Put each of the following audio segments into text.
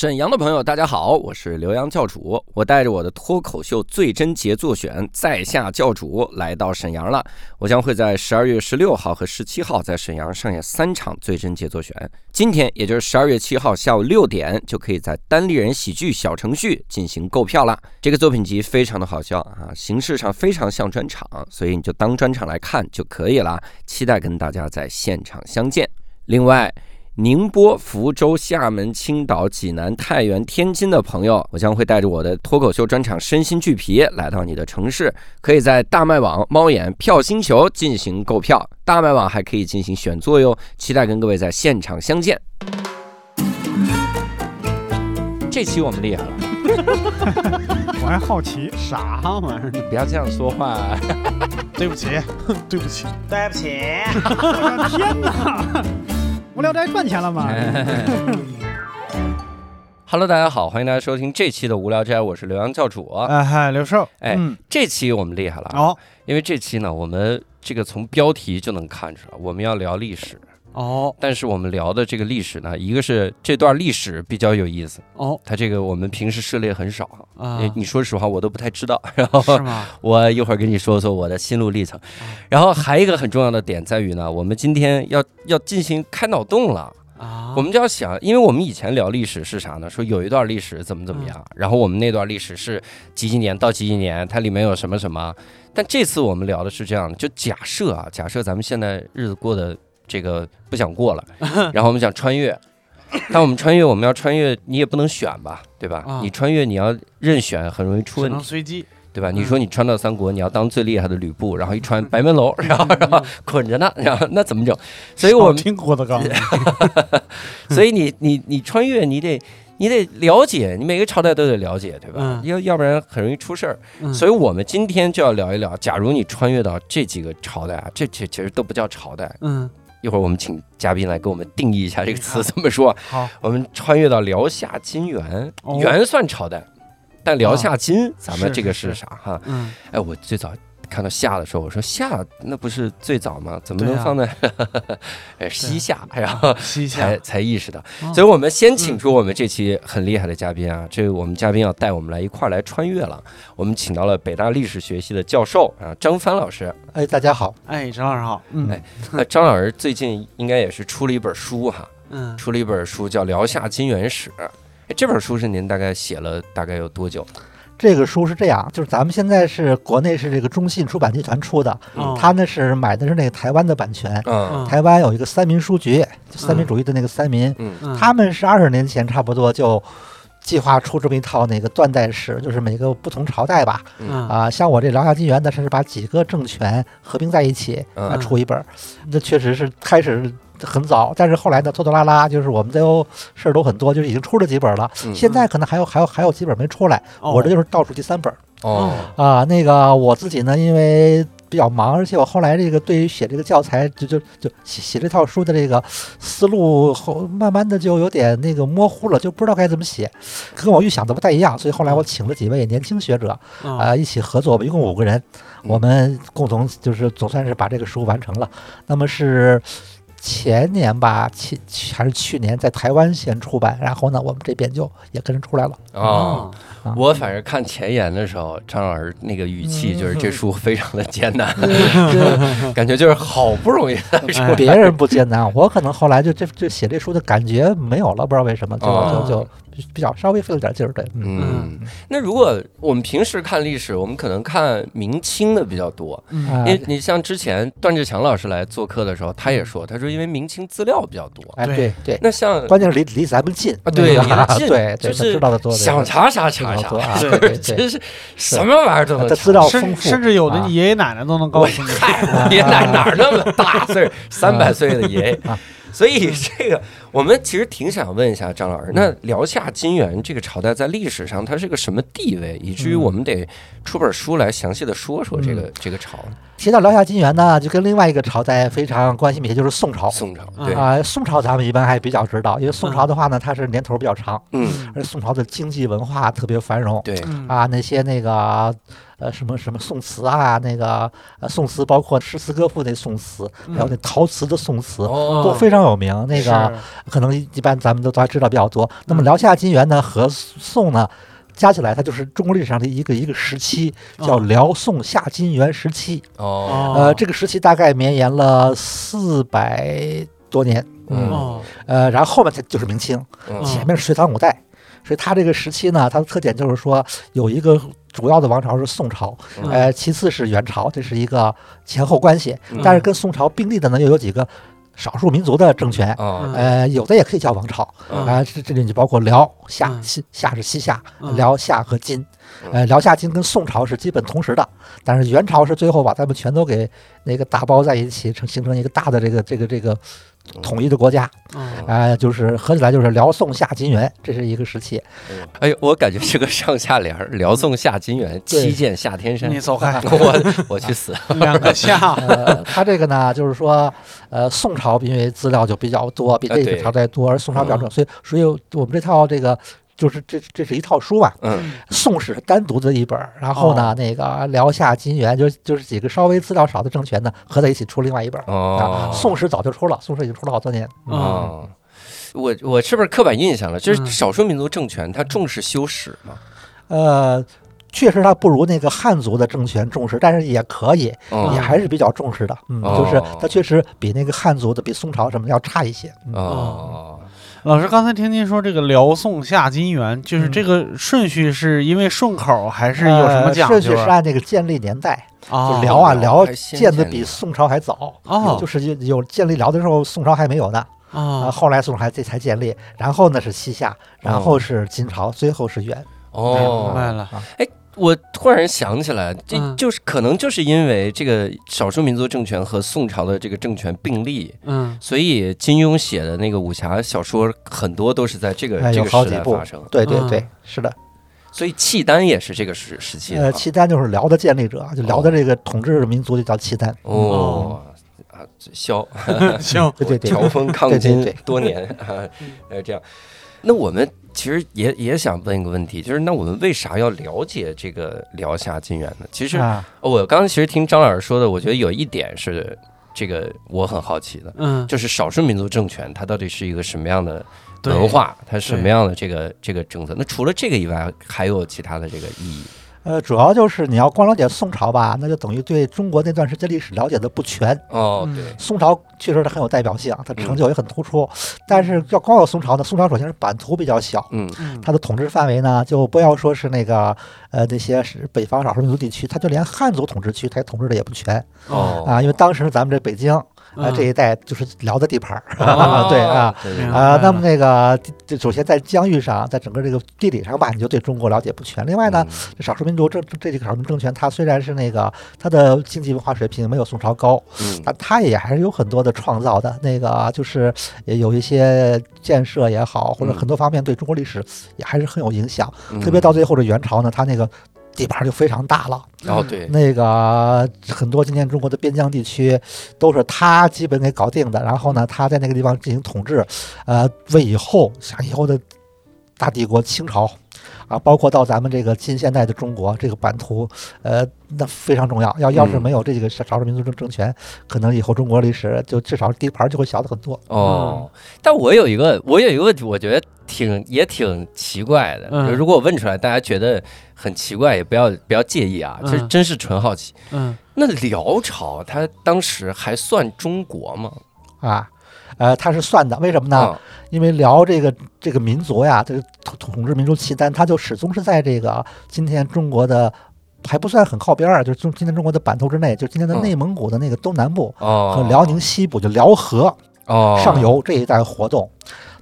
沈阳的朋友，大家好，我是刘洋教主。我带着我的脱口秀最真杰作选在下教主来到沈阳了。我将会在十二月十六号和十七号在沈阳上演三场最真杰作选。今天也就是十二月七号下午六点，就可以在单立人喜剧小程序进行购票了。这个作品集非常的好笑啊，形式上非常像专场，所以你就当专场来看就可以了。期待跟大家在现场相见。另外。宁波、福州、厦门、青岛、济南、太原、天津的朋友，我将会带着我的脱口秀专场《身心俱疲》来到你的城市，可以在大麦网、猫眼、票星球进行购票。大麦网还可以进行选座哟，期待跟各位在现场相见。这期我们厉害了，我还好奇，啥玩意儿？不要这样说话。对不起，对不起，对不起，我的天哪！无聊斋赚钱了吗？Hello，大家好，欢迎大家收听这期的无聊斋，我是刘洋教主。哎嗨，刘寿。哎，这期我们厉害了哦，因为这期呢，我们这个从标题就能看出来，我们要聊历史哦。但是我们聊的这个历史呢，一个是这段历史比较有意思哦，它这个我们平时涉猎很少啊。你说实话，我都不太知道。然后？我一会儿跟你说说我的心路历程。然后还一个很重要的点在于呢，我们今天要要进行开脑洞了啊！我们就要想，因为我们以前聊历史是啥呢？说有一段历史怎么怎么样，然后我们那段历史是几几年到几几年，它里面有什么什么。但这次我们聊的是这样的，就假设啊，假设咱们现在日子过得这个不想过了，然后我们想穿越，但我们穿越，我们要穿越，你也不能选吧，对吧？你穿越你要任选，很容易出问题。随机。对吧？你说你穿到三国，你要当最厉害的吕布，然后一穿白门楼，然后然后捆着呢，然后那怎么整？所以我们听郭德纲。所以你你你穿越，你得你得了解，你每个朝代都得了解，对吧？要要不然很容易出事儿。所以我们今天就要聊一聊，假如你穿越到这几个朝代啊，这这其实都不叫朝代。嗯，一会儿我们请嘉宾来给我们定义一下这个词怎么说。好，我们穿越到辽夏金元，元算朝代。但辽夏金，咱们这个是啥哈？嗯，哎，我最早看到夏的时候，我说夏那不是最早吗？怎么能放在 哎西夏？然后西夏才才意识到。所以我们先请出我们这期很厉害的嘉宾啊，这我们嘉宾要带我们来一块儿来穿越了。我们请到了北大历史学系的教授啊，张帆老师。哎，大家好。哎，张老师好。嗯，哎，那张老师最近应该也是出了一本书哈，嗯，出了一本书叫《辽夏金元史》。这本书是您大概写了大概有多久？这个书是这样，就是咱们现在是国内是这个中信出版集团出的，他呢是买的是那个台湾的版权。台湾有一个三民书局，三民主义的那个三民，他们是二十年前差不多就计划出这么一套那个断代史，就是每个不同朝代吧。啊，像我这辽夏金元的，是把几个政权合并在一起啊出一本，这确实是开始。很早，但是后来呢，拖拖拉拉，就是我们都事儿都很多，就是已经出了几本了。现在可能还有还有还有几本没出来，我这就是倒数第三本。哦啊，那个我自己呢，因为比较忙，而且我后来这个对于写这个教材，就就就写写这套书的这个思路后，慢慢的就有点那个模糊了，就不知道该怎么写，跟我预想的不太一样。所以后来我请了几位年轻学者啊一起合作，我们一共五个人，我们共同就是总算是把这个书完成了。那么是。前年吧，去还是去年，在台湾先出版，然后呢，我们这边就也跟着出来了。哦，我反正看前言的时候，张老师那个语气就是这书非常的艰难，感觉就是好不容易。别人不艰难，我可能后来就这这写这书的感觉没有了，不知道为什么，就就就。比较稍微费了点劲儿，对，嗯，那如果我们平时看历史，我们可能看明清的比较多，因为你像之前段志强老师来做客的时候，他也说，他说因为明清资料比较多，哎，对对，那像关键是离离咱们近。啊，对，离近，对，就是知道的多，想查啥查啥，真是什么玩意儿都能，资料丰富，甚至有的你爷爷奶奶都能告诉你，爷爷奶奶哪那么大岁三百岁的爷爷。所以这个，我们其实挺想问一下张老师，那辽夏金元这个朝代在历史上它是个什么地位，以至于我们得出本书来详细的说说这个这个朝。提到辽夏金元呢，就跟另外一个朝代非常关系密切，就是宋朝。宋朝，对。啊，宋朝咱们一般还比较知道，因为宋朝的话呢，它是年头比较长，嗯，而宋朝的经济文化特别繁荣，对。啊，那些那个呃什么什么宋词啊，那个呃宋词包括诗词歌赋那宋词，还有那陶瓷的宋词都非常有名。那个可能一般咱们都都还知道比较多。那么辽夏金元呢和宋呢，加起来它就是中国历史上的一个一个时期，叫辽宋夏金元时期。哦，呃，这个时期大概绵延了四百多年。嗯，呃，然后后面才就是明清，前面是隋唐五代。所以它这个时期呢，它的特点就是说有一个主要的王朝是宋朝，呃，其次是元朝，这是一个前后关系。但是跟宋朝并立的呢，又有几个少数民族的政权，呃，有的也可以叫王朝啊。这这里就包括辽夏西夏是西夏，辽夏和金，呃，辽夏金跟宋朝是基本同时的，但是元朝是最后把他们全都给那个打包在一起，成形成一个大的这个这个这个。统一的国家，哎，就是合起来就是辽宋夏金元，这是一个时期。哎呦，我感觉是个上下联儿，辽宋夏金元，七剑下天山。你走开，我我去死。两个夏，他这个呢，就是说，呃，宋朝因为资料就比较多，比这个朝代多，而宋朝比较重，所以所以我们这套这个。就是这这是一套书吧，嗯，宋史是单独的一本，然后呢，那个辽夏金元就就是几个稍微资料少的政权呢，合在一起出另外一本。哦，宋史早就出了，宋史已经出了好多年。哦，我我是不是刻板印象了？就是少数民族政权，他重视修史吗？呃，确实他不如那个汉族的政权重视，但是也可以，也还是比较重视的。嗯，就是他确实比那个汉族的、比宋朝什么的要差一些。哦。老师，刚才听您说这个辽宋夏金元，就是这个顺序是因为顺口还是有什么讲究？顺序是按那个建立年代，就辽啊，辽建的比宋朝还早，就是有有建立辽的时候，宋朝还没有呢。啊，后来宋朝这才建立，然后呢是西夏，然后是金朝，最后是元。哦，明白了。哎。我突然想起来，这就是可能就是因为这个少数民族政权和宋朝的这个政权并立，嗯，所以金庸写的那个武侠小说很多都是在这个这个时代发生。对对对，是的。所以契丹也是这个时时期的。呃，契丹就是辽的建立者，就辽的这个统治民族就叫契丹。哦，啊，萧 萧，对对对，乔峰抗金多年，呃，这样。那我们其实也也想问一个问题，就是那我们为啥要了解这个辽夏金元呢？其实我刚刚其实听张老师说的，我觉得有一点是这个我很好奇的，嗯，就是少数民族政权它到底是一个什么样的文化，它什么样的这个这个政策？那除了这个以外，还有其他的这个意义？呃，主要就是你要光了解宋朝吧，那就等于对中国那段时间历史了解的不全。哦，对，宋朝确实是很有代表性，它成就也很突出。但是要光有宋朝呢，宋朝首先是版图比较小，嗯，它的统治范围呢，就不要说是那个呃那些是北方少数民族地区，它就连汉族统治区它也统治的也不全。哦，啊，因为当时咱们这北京。啊，这一带就是辽的地盘儿，对啊，啊，那么那个，首先在疆域上，在整个这个地理上吧，你就对中国了解不全。另外呢，少数民族政这几个少数民族政权，它虽然是那个它的经济文化水平没有宋朝高，但它也还是有很多的创造的。那个就是也有一些建设也好，或者很多方面对中国历史也还是很有影响。特别到最后的元朝呢，它那个。地盘就非常大了，哦对，那个很多今天中国的边疆地区都是他基本给搞定的，然后呢，他在那个地方进行统治，呃，为以后想以后的大帝国清朝。啊，包括到咱们这个近现代的中国这个版图，呃，那非常重要。要要是没有这几个少数民族政政权，可能以后中国历史就至少地盘就会小的很多。哦，但我有一个，我有一个问题，我觉得挺也挺奇怪的。嗯，如果我问出来，大家觉得很奇怪，也不要不要介意啊。其实真是纯好奇。嗯，那辽朝它当时还算中国吗？啊？呃，他是算的，为什么呢？因为辽这个这个民族呀，这个统统治民族契丹，他就始终是在这个今天中国的还不算很靠边儿，就是中今天中国的版图之内，就今天的内蒙古的那个东南部和辽宁西部，就辽河上游这一带活动。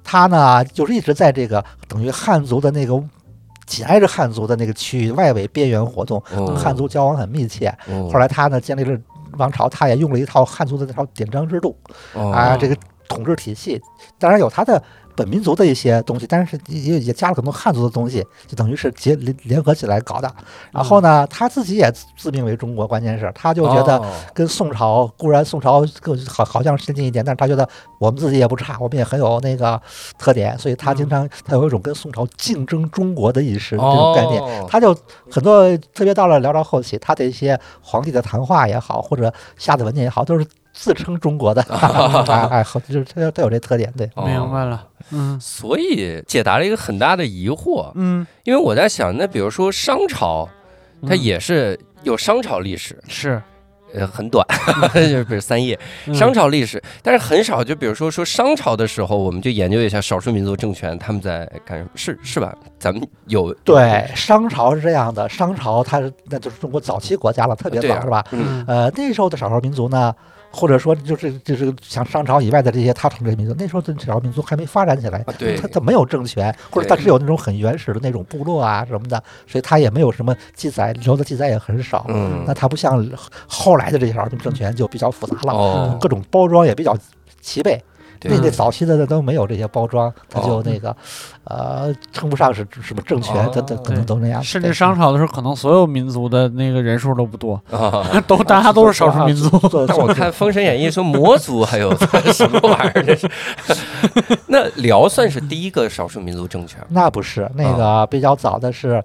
他呢，就是一直在这个等于汉族的那个紧挨着汉族的那个区域外围边缘活动，跟汉族交往很密切。后来他呢，建立了王朝，他也用了一套汉族的那套典章制度啊，这个。统治体系当然有它的本民族的一些东西，但是也也加了很多汉族的东西，就等于是结联联合起来搞的。然后呢，他自己也自命为中国，关键是他就觉得跟宋朝固然宋朝更好好像先进一点，但是他觉得我们自己也不差，我们也很有那个特点，所以他经常他有一种跟宋朝竞争中国的意识这种概念。他就很多特别到了辽朝后期，他的一些皇帝的谈话也好，或者下的文件也好，都是。自称中国的，哎哎，就是他他有这特点，对，明白了，嗯，所以解答了一个很大的疑惑，嗯，因为我在想，那比如说商朝，它也是有商朝历史，是。呃，很短，就比如三页，商朝历史，但是很少。就比如说说商朝的时候，我们就研究一下少数民族政权他们在干什么，是是吧？咱们有对商朝是这样的，商朝它那就是中国早期国家了，特别早是吧？嗯，呃，那时候的少数民族呢。或者说，就是就是像商朝以外的这些他统治民族，那时候的少数民族还没发展起来，他他没有政权，或者他只有那种很原始的那种部落啊什么的，所以他也没有什么记载，留的记载也很少。那他不像后来的这些少数民族政权就比较复杂了，各种包装也比较齐备。那那早期的都没有这些包装，他就那个，呃，称不上是什么政权，他他可能都那样。甚至商朝的时候，可能所有民族的那个人数都不多，都大家都是少数民族。但我看《封神演义》说魔族还有什么玩意儿？这是？那辽算是第一个少数民族政权？那不是，那个比较早的是，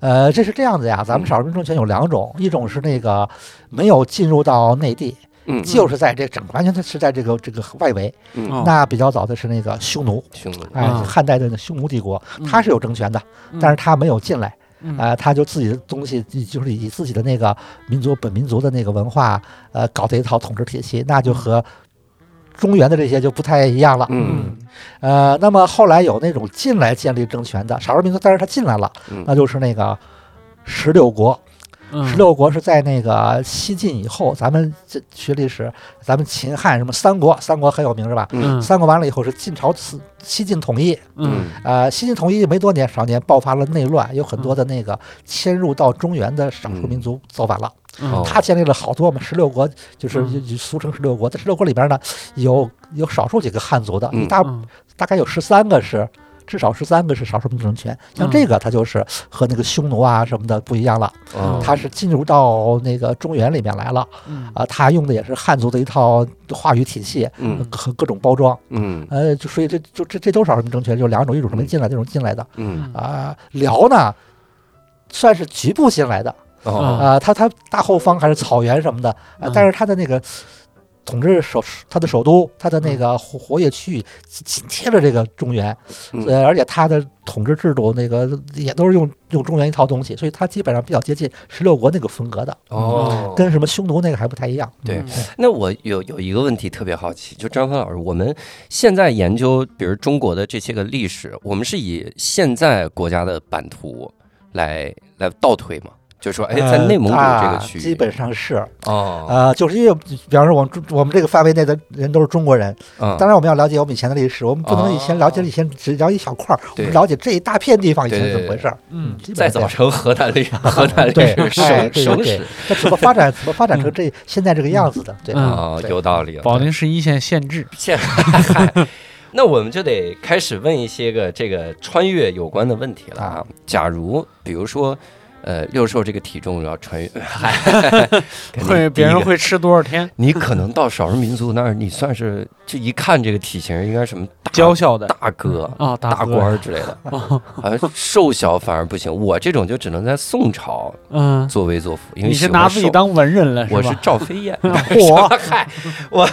呃，这是这样子呀。咱们少数民族政权有两种，一种是那个没有进入到内地。嗯，就是在这整完全的是在这个这个外围，那比较早的是那个匈奴，匈奴，哎，汉代的匈奴帝国，他是有政权的，但是他没有进来，啊，他就自己的东西，就是以自己的那个民族本民族的那个文化，呃，搞的一套统治体系，那就和中原的这些就不太一样了，嗯，呃，那么后来有那种进来建立政权的少数民族，但是他进来了，那就是那个十六国。十六国是在那个西晋以后，咱们这学历史，咱们秦汉什么三国，三国很有名是吧？嗯，三国完了以后是晋朝西西晋统一，嗯，呃，西晋统一没多年，少年爆发了内乱，有很多的那个迁入到中原的少数民族造反了。他建立了好多嘛，十六国就是俗称十六国，在十六国里边呢，有有少数几个汉族的，大大概有十三个是。至少十三个是少数民族政权，像这个它就是和那个匈奴啊什么的不一样了，它是进入到那个中原里面来了，啊，它用的也是汉族的一套话语体系和各种包装，嗯，呃，就所以这就这这都是少数民族政权，就两种，一种是没进来，一种进来的，嗯。啊，辽呢算是局部进来的，啊，它它大后方还是草原什么的，但是它的那个。统治首，他的首都，他的那个活活跃区域紧贴着这个中原，呃，而且他的统治制度那个也都是用用中原一套东西，所以他基本上比较接近十六国那个风格的哦，跟什么匈奴那个还不太一样。对，那我有有一个问题特别好奇，就张帆老师，我们现在研究比如中国的这些个历史，我们是以现在国家的版图来来倒推吗？就说，哎，在内蒙古这个区域，基本上是。哦，呃，就是因为，比方说，我们我们这个范围内的人都是中国人，嗯，当然我们要了解我们以前的历史，我们不能以前了解以前只了解一小块儿，我们了解这一大片地方以前怎么回事儿，嗯，再早成河南历史，河南历史省省史，它怎么发展，怎么发展成这现在这个样子的，对。啊，有道理。保定市一线县志，县，那我们就得开始问一些个这个穿越有关的问题了啊。假如比如说。呃，六兽这个体重要穿越，会别人会吃多少天？你可能到少数民族那儿，你算是就一看这个体型，应该什么娇小的大哥啊，大官之类的。好像瘦小反而不行，我这种就只能在宋朝嗯作威作福，因为你是拿自己当文人了，我是赵飞燕，我嗨我。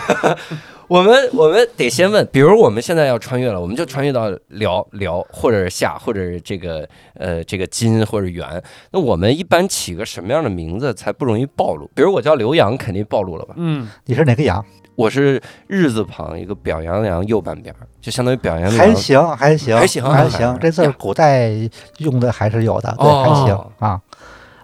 我们我们得先问，比如我们现在要穿越了，我们就穿越到辽辽，或者是夏，或者是这个呃这个金或者元。那我们一般起个什么样的名字才不容易暴露？比如我叫刘洋，肯定暴露了吧？嗯，你是哪个洋？我是日字旁一个表扬扬右半边，就相当于表扬。还行还行还行还行，这字古代用的还是有的，对，还行啊。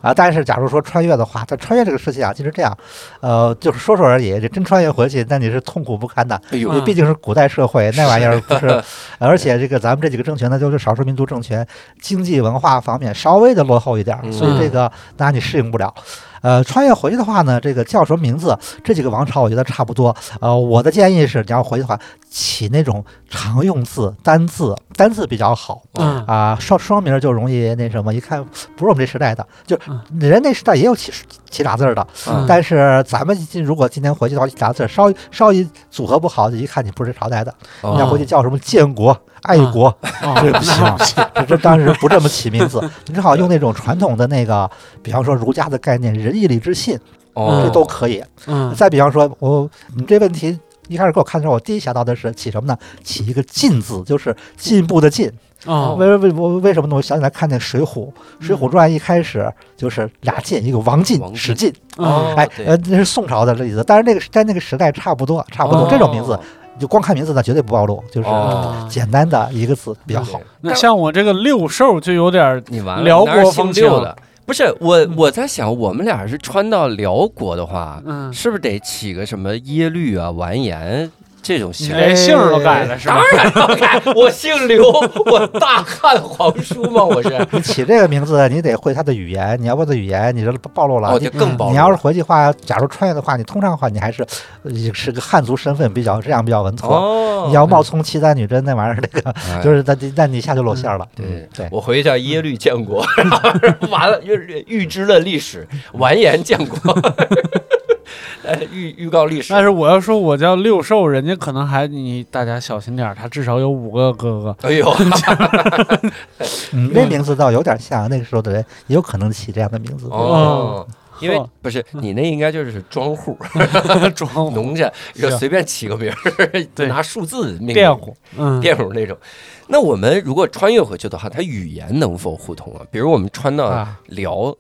啊，但是假如说穿越的话，它穿越这个事情啊，其实这样，呃，就是说说而已。这真穿越回去，那你是痛苦不堪的。因为毕竟是古代社会，那玩意儿不是。而且这个咱们这几个政权呢，都是少数民族政权，经济文化方面稍微的落后一点，所以这个那你适应不了。呃，穿越回去的话呢，这个叫什么名字？这几个王朝我觉得差不多。呃，我的建议是，你要回去的话，起那种常用字、单字，单字比较好。嗯啊，双双名就容易那什么，一看不是我们这时代的，就人那时代也有起起俩字儿的。但是咱们如果今天回去的话，起俩字儿稍稍一组合不好，就一看你不是朝代的。你要回去叫什么建国？爱国，这不行，这当时不这么起名字，你只好用那种传统的那个，比方说儒家的概念，仁义礼智信，这都可以。嗯，再比方说，我你这问题一开始给我看的时候，我第一想到的是起什么呢？起一个进字，就是进步的进。哦，为为我为什么呢？我想起来看那《水浒》，《水浒传》一开始就是俩晋，一个王晋、史进。哦，哎，呃，那是宋朝的例子，但是那个在那个时代差不多，差不多。这种名字，就光看名字呢，绝对不暴露，就是简单的一个字比较好。那像我这个六兽就有点你完了，辽国风情的。不是我，我在想，我们俩是穿到辽国的话，嗯，是不是得起个什么耶律啊、完颜？这种姓连姓都改了是吧？当然要改，我姓刘，我大汉皇叔嘛，我是。你起这个名字，你得会他的语言，你要不的语言，你这暴露了，哦，就更暴露。你要是回去话，假如穿越的话，你通常的话，你还是是个汉族身份，比较这样比较稳妥。哦，你要冒充契丹女真那玩意儿，那个就是那那你一下就露馅了。对对，我回去叫耶律建国，完了预预知了历史，完颜建国。预预告历史，但是我要说，我叫六兽，人家可能还你大家小心点他至少有五个哥哥。哎呦，你，那名字倒有点像，那个时候的人也有可能起这样的名字。哦，因为不是你那应该就是庄户，庄农家就随便起个名儿，拿数字命佃户，嗯，佃户那种。那我们如果穿越回去的话，它语言能否互通啊？比如我们穿到辽。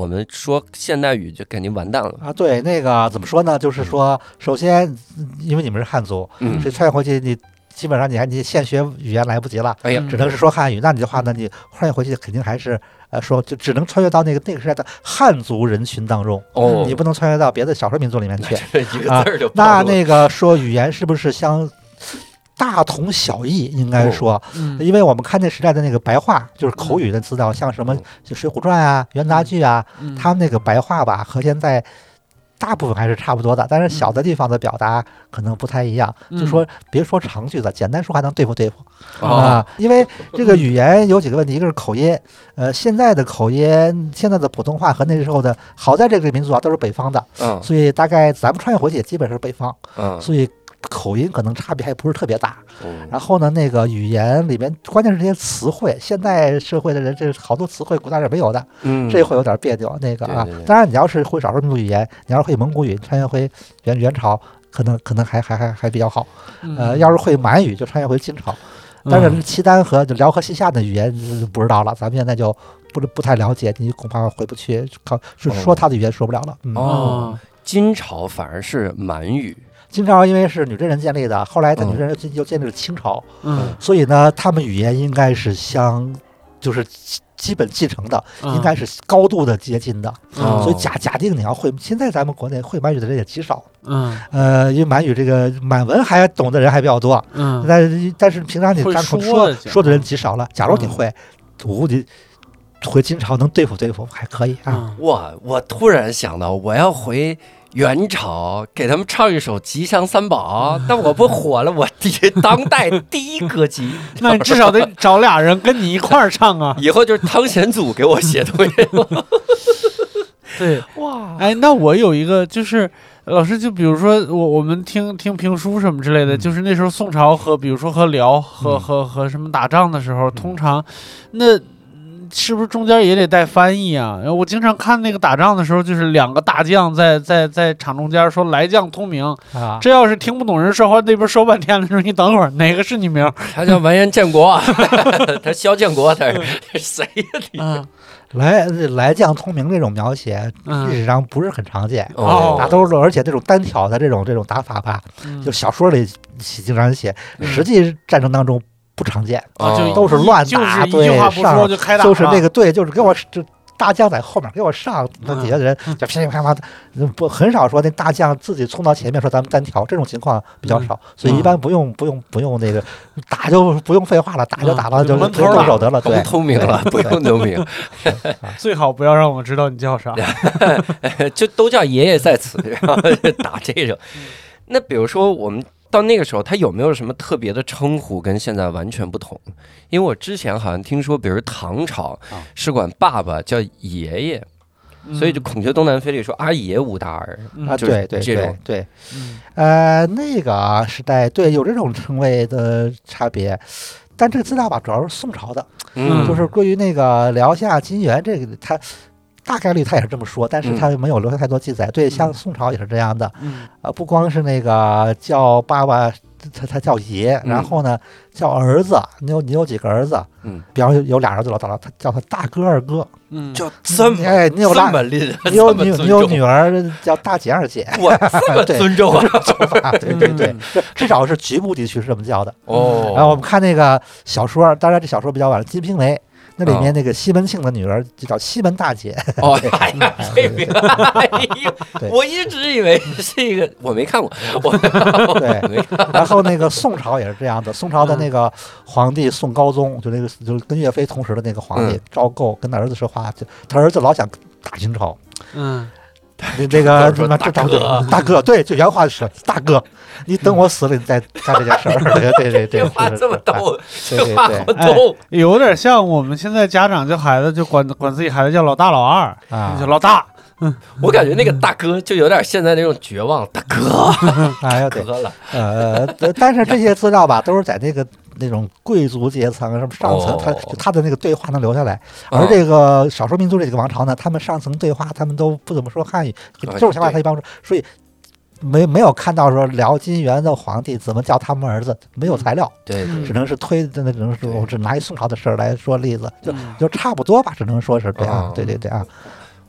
我们说现代语就肯定完蛋了啊！对，那个怎么说呢？就是说，首先，因为你们是汉族，所以穿越回去，你基本上你还你现学语言来不及了，哎呀，只能是说汉语。那你的话呢，你穿越回去肯定还是呃说，就只能穿越到那个那个时代的汉族人群当中哦，你不能穿越到别的少数民族里面去 啊。那那个说语言是不是相？大同小异，应该说，因为我们看那时代的那个白话，就是口语的资料，像什么就《水浒传》啊、元杂剧啊，他们那个白话吧，和现在大部分还是差不多的，但是小的地方的表达可能不太一样。就说别说长句子，简单说还能对付对付啊。因为这个语言有几个问题，一个是口音，呃，现在的口音，现在的普通话和那时候的，好在这个民族啊都是北方的，嗯所以大概咱们穿越回去也基本是北方，嗯所以。口音可能差别还不是特别大，然后呢，那个语言里面关键是这些词汇，现代社会的人这好多词汇古代是没有的，嗯，这会有点别扭。那个啊，当然你要是会少数民族语言，你要是会蒙古语，穿越回元元朝，可能可能还还还还比较好。呃，要是会满语，就穿越回金朝。但是契丹和辽和西夏的语言不知道了，咱们现在就不不太了解，你恐怕回不去，靠说他的语言说不了了。哦，金朝反而是满语。金朝因为是女真人建立的，后来在女真人又建立了清朝，嗯，所以呢，他们语言应该是相，就是基本继承的，应该是高度的接近的。所以假假定你要会，现在咱们国内会满语的人也极少，嗯，呃，因为满语这个满文还懂的人还比较多，嗯，但但是平常你张口说说的人极少了。假如你会，我估计回金朝能对付对付还可以啊。我，我突然想到，我要回。元朝给他们唱一首《吉祥三宝》，那我不火了？我第当代第一歌姬，那你至少得找俩人跟你一块儿唱啊！以后就是汤显祖给我写东西。对，哇，哎，那我有一个，就是老师，就比如说我我们听听评书什么之类的，就是那时候宋朝和比如说和辽和和和什么打仗的时候，通常那。是不是中间也得带翻译啊？我经常看那个打仗的时候，就是两个大将在在在场中间说“来将通明”，啊，这要是听不懂人说话，那边说半天的时候，你等会儿哪个是你名？他叫完颜建国，他萧建国，他是 谁呀？你？来来将通明这种描写，历史上不是很常见，大都是而且这种单挑的这种这种打法吧，就小说里经常写，实际战争当中。不常见啊，就都是乱打，对上就开打，就是那个对，就是给我就大将在后面给我上，那底下的人就噼里啪啦的，不很少说那大将自己冲到前面说咱们单挑，这种情况比较少，所以一般不用不用不用那个打就不用废话了，打就打了就动手得了，对，聪明了不用通明，最好不要让我知道你叫啥，就都叫爷爷在此，然后打这种。那比如说我们。到那个时候，他有没有什么特别的称呼跟现在完全不同？因为我之前好像听说，比如唐朝是管爸爸叫爷爷，所以就《孔雀东南飞》里说阿爷无大儿啊，对对这种。对，呃，那个时代对有这种称谓的差别，但这个资料吧主要是宋朝的，嗯，就是关于那个辽夏金元这个他。大概率他也是这么说，但是他没有留下太多记载。对，像宋朝也是这样的，呃，不光是那个叫爸爸。他他叫爷，然后呢叫儿子，你有你有几个儿子？嗯，比方有有俩儿子老大他叫他大哥二哥，嗯，叫这么哎，你有这么厉害，你有你你有女儿叫大姐二姐，我这么尊重啊，对对对，至少是局部地区是这么叫的。哦。然后我们看那个小说，当然这小说比较晚，《金瓶梅》。那里面那个西门庆的女儿就叫西门大姐。哦，哎呀，这个，哎呦，我一直以为是一个，我没看过。我对，然后那个宋朝也是这样的，宋朝的那个皇帝宋高宗，就那个就是跟岳飞同时的那个皇帝赵构，跟他儿子说话，就他儿子老想打清朝。嗯。你这个什么这大哥，大哥，对，就原话是大哥，你等我死了，你再干这件事儿。对对对，这话这么逗，这话好逗，有点像我们现在家长叫孩子就管管自己孩子叫老大老二啊，叫老大。嗯，我感觉那个大哥就有点现在那种绝望，大哥，哎呀，哥了。呃，但是这些资料吧，都是在那个。那种贵族阶层什么上层，他他的那个对话能留下来，而这个少数民族这几个王朝呢，他们上层对话他们都不怎么说汉语，这种情况他一般说，所以没没有看到说辽金元的皇帝怎么叫他们儿子，没有材料，对，只能是推的那只能是我只拿一宋朝的事儿来说例子，就就差不多吧，只能说是这样，对对对啊。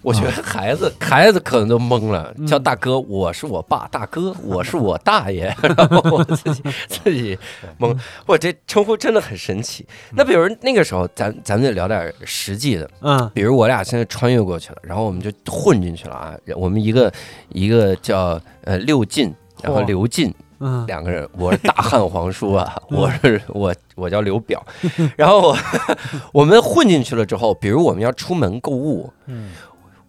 我觉得孩子孩子可能都懵了，叫大哥，我是我爸，大哥，我是我大爷，然后我自己自己懵，我这称呼真的很神奇。那比如那个时候，咱咱们得聊点实际的，嗯，比如我俩现在穿越过去了，然后我们就混进去了啊，我们一个一个叫呃六进，然后刘进，嗯，两个人，我是大汉皇叔啊，我是我我叫刘表，然后 我们混进去了之后，比如我们要出门购物，嗯。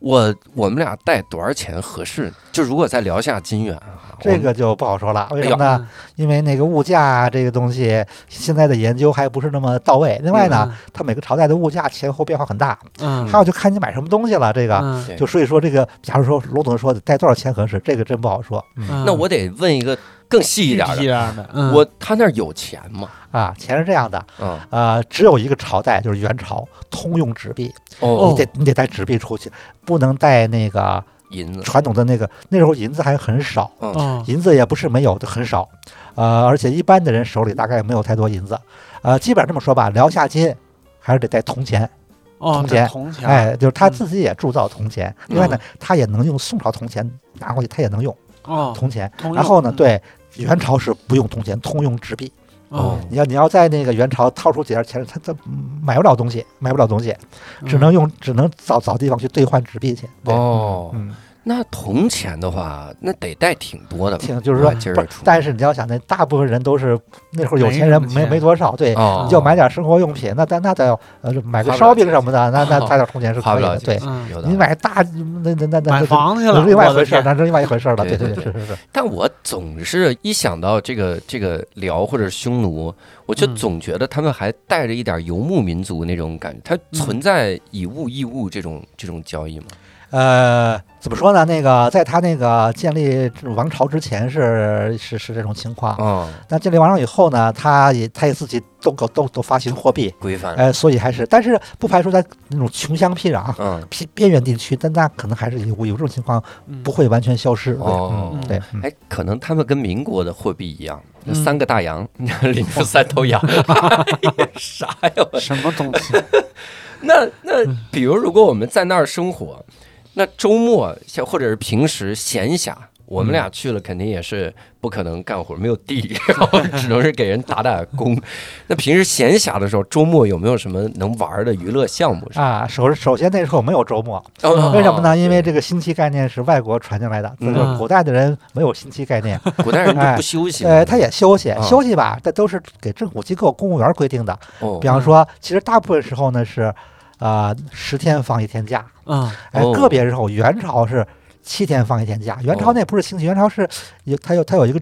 我我们俩带多少钱合适？就如果再聊下金元啊，这个就不好说了。为什么呢？因为那个物价这个东西，现在的研究还不是那么到位。另外呢，它每个朝代的物价前后变化很大。嗯，还有就看你买什么东西了。这个就所以说这个，假如说罗总说带多少钱合适，这个真不好说。那我得问一个更细一点的，我他那儿有钱吗？啊，钱是这样的，呃，只有一个朝代，就是元朝，通用纸币。哦，你得你得带纸币出去，不能带那个银子。传统的那个那时候银子还很少，银子也不是没有就，很少。呃，而且一般的人手里大概没有太多银子。呃，基本上这么说吧，辽下金还是得带铜钱。铜钱，铜钱，哎，就是他自己也铸造铜钱。另外呢，他也能用宋朝铜钱拿过去，他也能用。哦，铜钱。然后呢，对，元朝是不用铜钱，通用纸币。哦，你要你要在那个元朝掏出几点钱，他他买不了东西，买不了东西，只能用只能找找地方去兑换纸币去。哦，嗯。那铜钱的话，那得带挺多的，挺就是说，但是你要想，那大部分人都是那会儿有钱人，没没多少，对，你就买点生活用品，那那那得要呃买个烧饼什么的，那那带点铜钱是可以的，对。你买大那那那那买房去了，另外一回事，那是另外一回事了，对对对，是是是。但我总是一想到这个这个辽或者匈奴，我就总觉得他们还带着一点游牧民族那种感觉，它存在以物易物这种这种交易吗？呃，怎么说呢？那个，在他那个建立王朝之前是是是这种情况。嗯。那建立王朝以后呢，他也他也自己都搞都都发行货币规范。呃，所以还是，但是不排除在那种穷乡僻壤、偏边缘地区，但那可能还是有有这种情况，不会完全消失。哦。对。哎，可能他们跟民国的货币一样，三个大洋 领出三头羊。啥呀？什么东西？那 那，比如如果我们在那儿生活。那周末像或者是平时闲暇，我们俩去了肯定也是不可能干活，没有地，然后只能是给人打打工。那平时闲暇的时候，周末有没有什么能玩的娱乐项目？啊，首首先那时候没有周末，为什么呢？因为这个星期概念是外国传进来的，就是古代的人没有星期概念，古代人不休息。呃，他也休息，休息吧，这都是给政府机构、公务员规定的。比方说，其实大部分时候呢是。啊，十天放一天假，啊，哎，个别时候元朝是七天放一天假。元朝那不是星期，元朝是有它有它有一个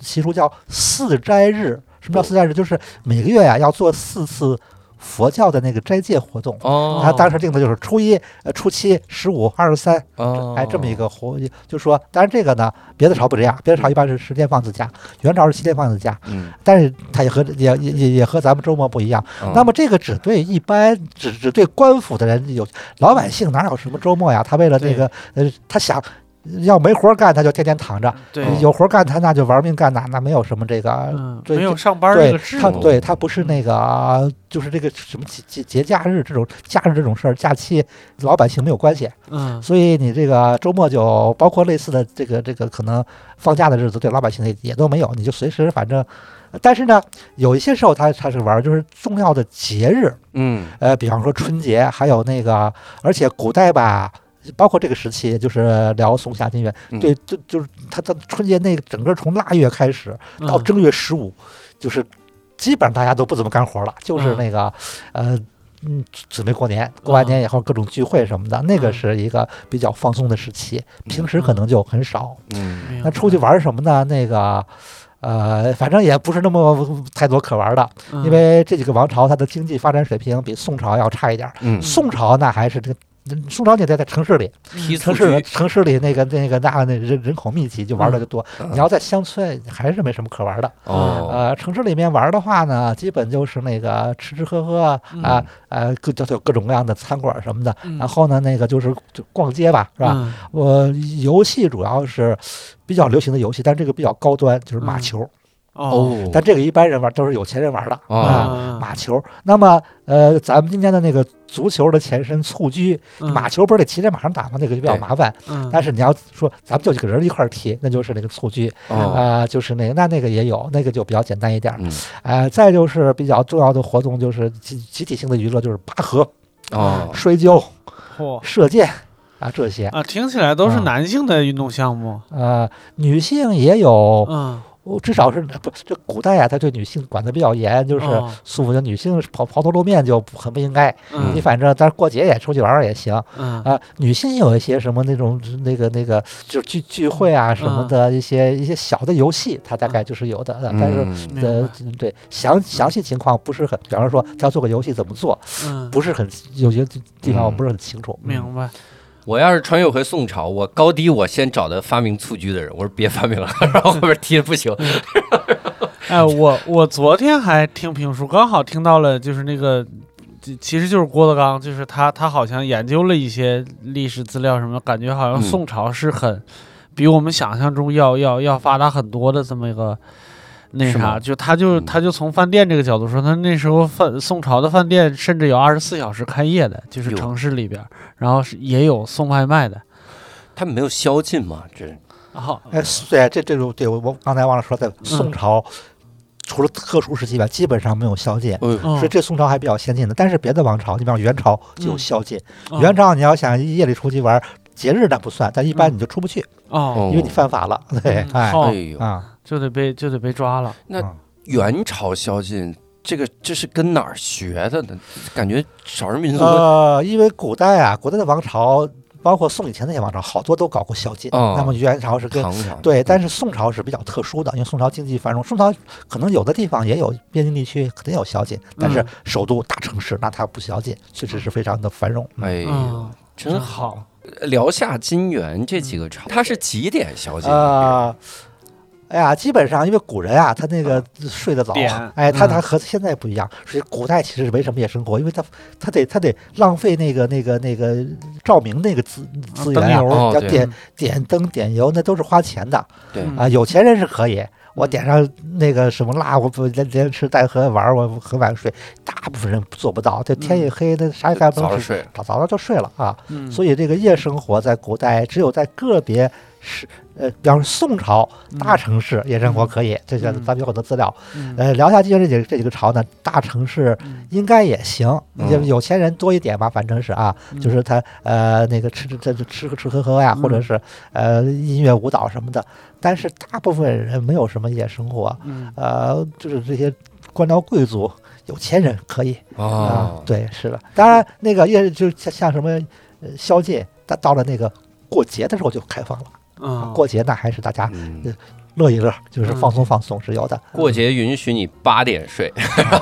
习俗叫四斋日。什么叫四斋日？就是每个月呀要做四次佛教的那个斋戒活动。哦，他当时定的就是初一、呃初七、十五、二十三，哦，哎，这么一个活，就说，当然这个呢，别的朝不这样，别的朝一般是十天放次假，元朝是七天放次假。嗯，但是他也和也也也也和咱们周末不一样。那么这个只对一般只只对官府的人有，老百姓哪有什么周末呀？他为了那个呃，他想。要没活干，他就天天躺着；有活干，他那就玩命干，那那没有什么这个，没有上班这个他对他不是那个，就是这个什么节节节假日这种假日这种事儿，假期老百姓没有关系。嗯，所以你这个周末就包括类似的这个这个可能放假的日子，对老百姓也也都没有，你就随时反正。但是呢，有一些时候他他是玩，就是重要的节日，嗯，呃，比方说春节，还有那个，而且古代吧。包括这个时期，就是聊宋夏金元，对，就就是他他春节那个整个从腊月开始到正月十五，就是基本上大家都不怎么干活了，就是那个呃嗯准备过年，过完年以后各种聚会什么的，那个是一个比较放松的时期，平时可能就很少。嗯，那出去玩什么呢？那个呃，反正也不是那么太多可玩的，因为这几个王朝它的经济发展水平比宋朝要差一点。嗯，宋朝那还是这个。宋朝年代在城市里，城市城市里那个那个那那人人口密集，就玩的就多。你要在乡村，还是没什么可玩的。哦，呃，城市里面玩的话呢，基本就是那个吃吃喝喝啊，呃，各叫各种各样的餐馆什么的。然后呢，那个就是就逛街吧，是吧？我游戏主要是比较流行的游戏，但这个比较高端，就是马球。哦，但这个一般人玩都是有钱人玩的啊，马球。那么，呃，咱们今天的那个足球的前身蹴鞠，马球不是得骑在马上打吗？那个就比较麻烦。但是你要说咱们就几个人一块踢，那就是那个蹴鞠啊，就是那个那那个也有，那个就比较简单一点。呃，再就是比较重要的活动就是集集体性的娱乐，就是拔河哦、摔跤、射箭啊这些啊，听起来都是男性的运动项目。呃，女性也有。嗯。我至少是不这古代啊，他对女性管的比较严，就是束缚的女性抛抛头露面就很不应该。你反正但是过节也出去玩玩也行。啊，女性有一些什么那种那个那个就是聚聚会啊什么的一些一些小的游戏，它大概就是有的。但是呃对详详细情况不是很，比方说他要做个游戏怎么做，不是很有些地方我不是很清楚。明白。我要是穿越回宋朝，我高低我先找的发明蹴鞠的人，我说别发明了，然后后边踢的不行。哎，我我昨天还听评书，刚好听到了，就是那个，其实就是郭德纲，就是他他好像研究了一些历史资料什么，感觉好像宋朝是很比我们想象中要要要发达很多的这么一个。那啥，就他就他就从饭店这个角度说，他那时候饭宋朝的饭店甚至有二十四小时开业的，就是城市里边，然后是也有送外卖的。他们没有宵禁吗？这好，哎，对，这这种对我我刚才忘了说，在宋朝除了特殊时期吧，基本上没有宵禁，所以这宋朝还比较先进的。但是别的王朝，你比方元朝就有宵禁。元朝你要想夜里出去玩，节日那不算，但一般你就出不去哦，因为你犯法了。对，哎呦啊。就得被就得被抓了。那元朝宵禁，这个这是跟哪儿学的呢？感觉少数民族呃，因为古代啊，古代的王朝，包括宋以前那些王朝，好多都搞过宵禁。那么元朝是跟对，但是宋朝是比较特殊的，因为宋朝经济繁荣，宋朝可能有的地方也有边境地区肯定有宵禁，但是首都大城市那它不宵禁，确实是非常的繁荣。哎呦，真好！辽夏金元这几个朝，它是几点宵禁啊？哎呀，基本上因为古人啊，他那个睡得早，哎，他他和现在不一样。所以古代其实是没什么夜生活，因为他他得他得浪费那个那个那个照明那个资资源啊，要点点灯点油，那都是花钱的。对啊，有钱人是可以，我点上那个什么蜡，我不连连吃带喝玩，我很晚睡。大部分人做不到，这天一黑，那啥也干不了，睡，早早就睡了啊。所以这个夜生活在古代只有在个别是。呃，比方说宋朝大城市夜生活可以，这些咱们有很多资料。呃，辽夏金元这几这几个朝呢，大城市应该也行，有有钱人多一点吧，反正是啊，就是他呃那个吃吃吃吃喝吃喝喝呀，或者是呃音乐舞蹈什么的。但是大部分人没有什么夜生活，呃，就是这些官僚贵族、有钱人可以啊。对，是的。当然，那个夜就像像什么宵禁，到到了那个过节的时候就开放了。过节那还是大家乐一乐，就是放松放松是有的。过节允许你八点睡，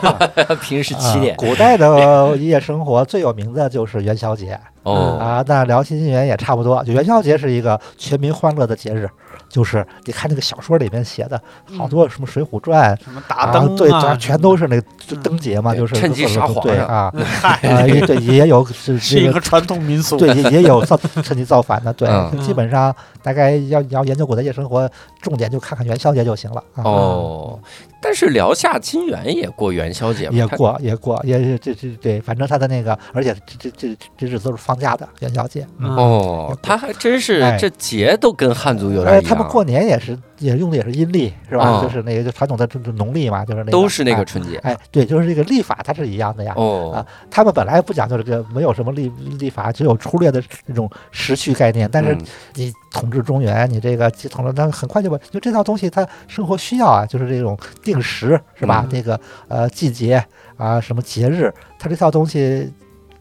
平时七点。古代的夜生活最有名的就是元宵节哦啊，那辽金元也差不多。就元宵节是一个全民欢乐的节日。就是你看那个小说里面写的好多什么《水浒传》什么打灯对，全都是那个灯节嘛，就是趁机撒谎对啊，啊也对也有是 是一个传统民俗，对 也也有造趁机造反的，对，基本上大概要要研究古代夜生活，重点就看看元宵节就行了哦。但是辽夏金元也过元宵节，也过也过也是这这对，反正他的那个，而且这这这这日子都是放假的元宵节。哦，他还真是这节都跟汉族有点一样。他们过年也是也用的也是阴历是吧？就是那个就传统的就农历嘛，就是那个都是那个春节。哎，对，就是这个历法它是一样的呀。哦啊，他们本来不讲究这个，没有什么历历法，只有粗略的那种时序概念。但是你统治中原，你这个统治，那很快就把就这套东西，它生活需要啊，就是这种。定时是吧？那个呃季节啊，什么节日，它这套东西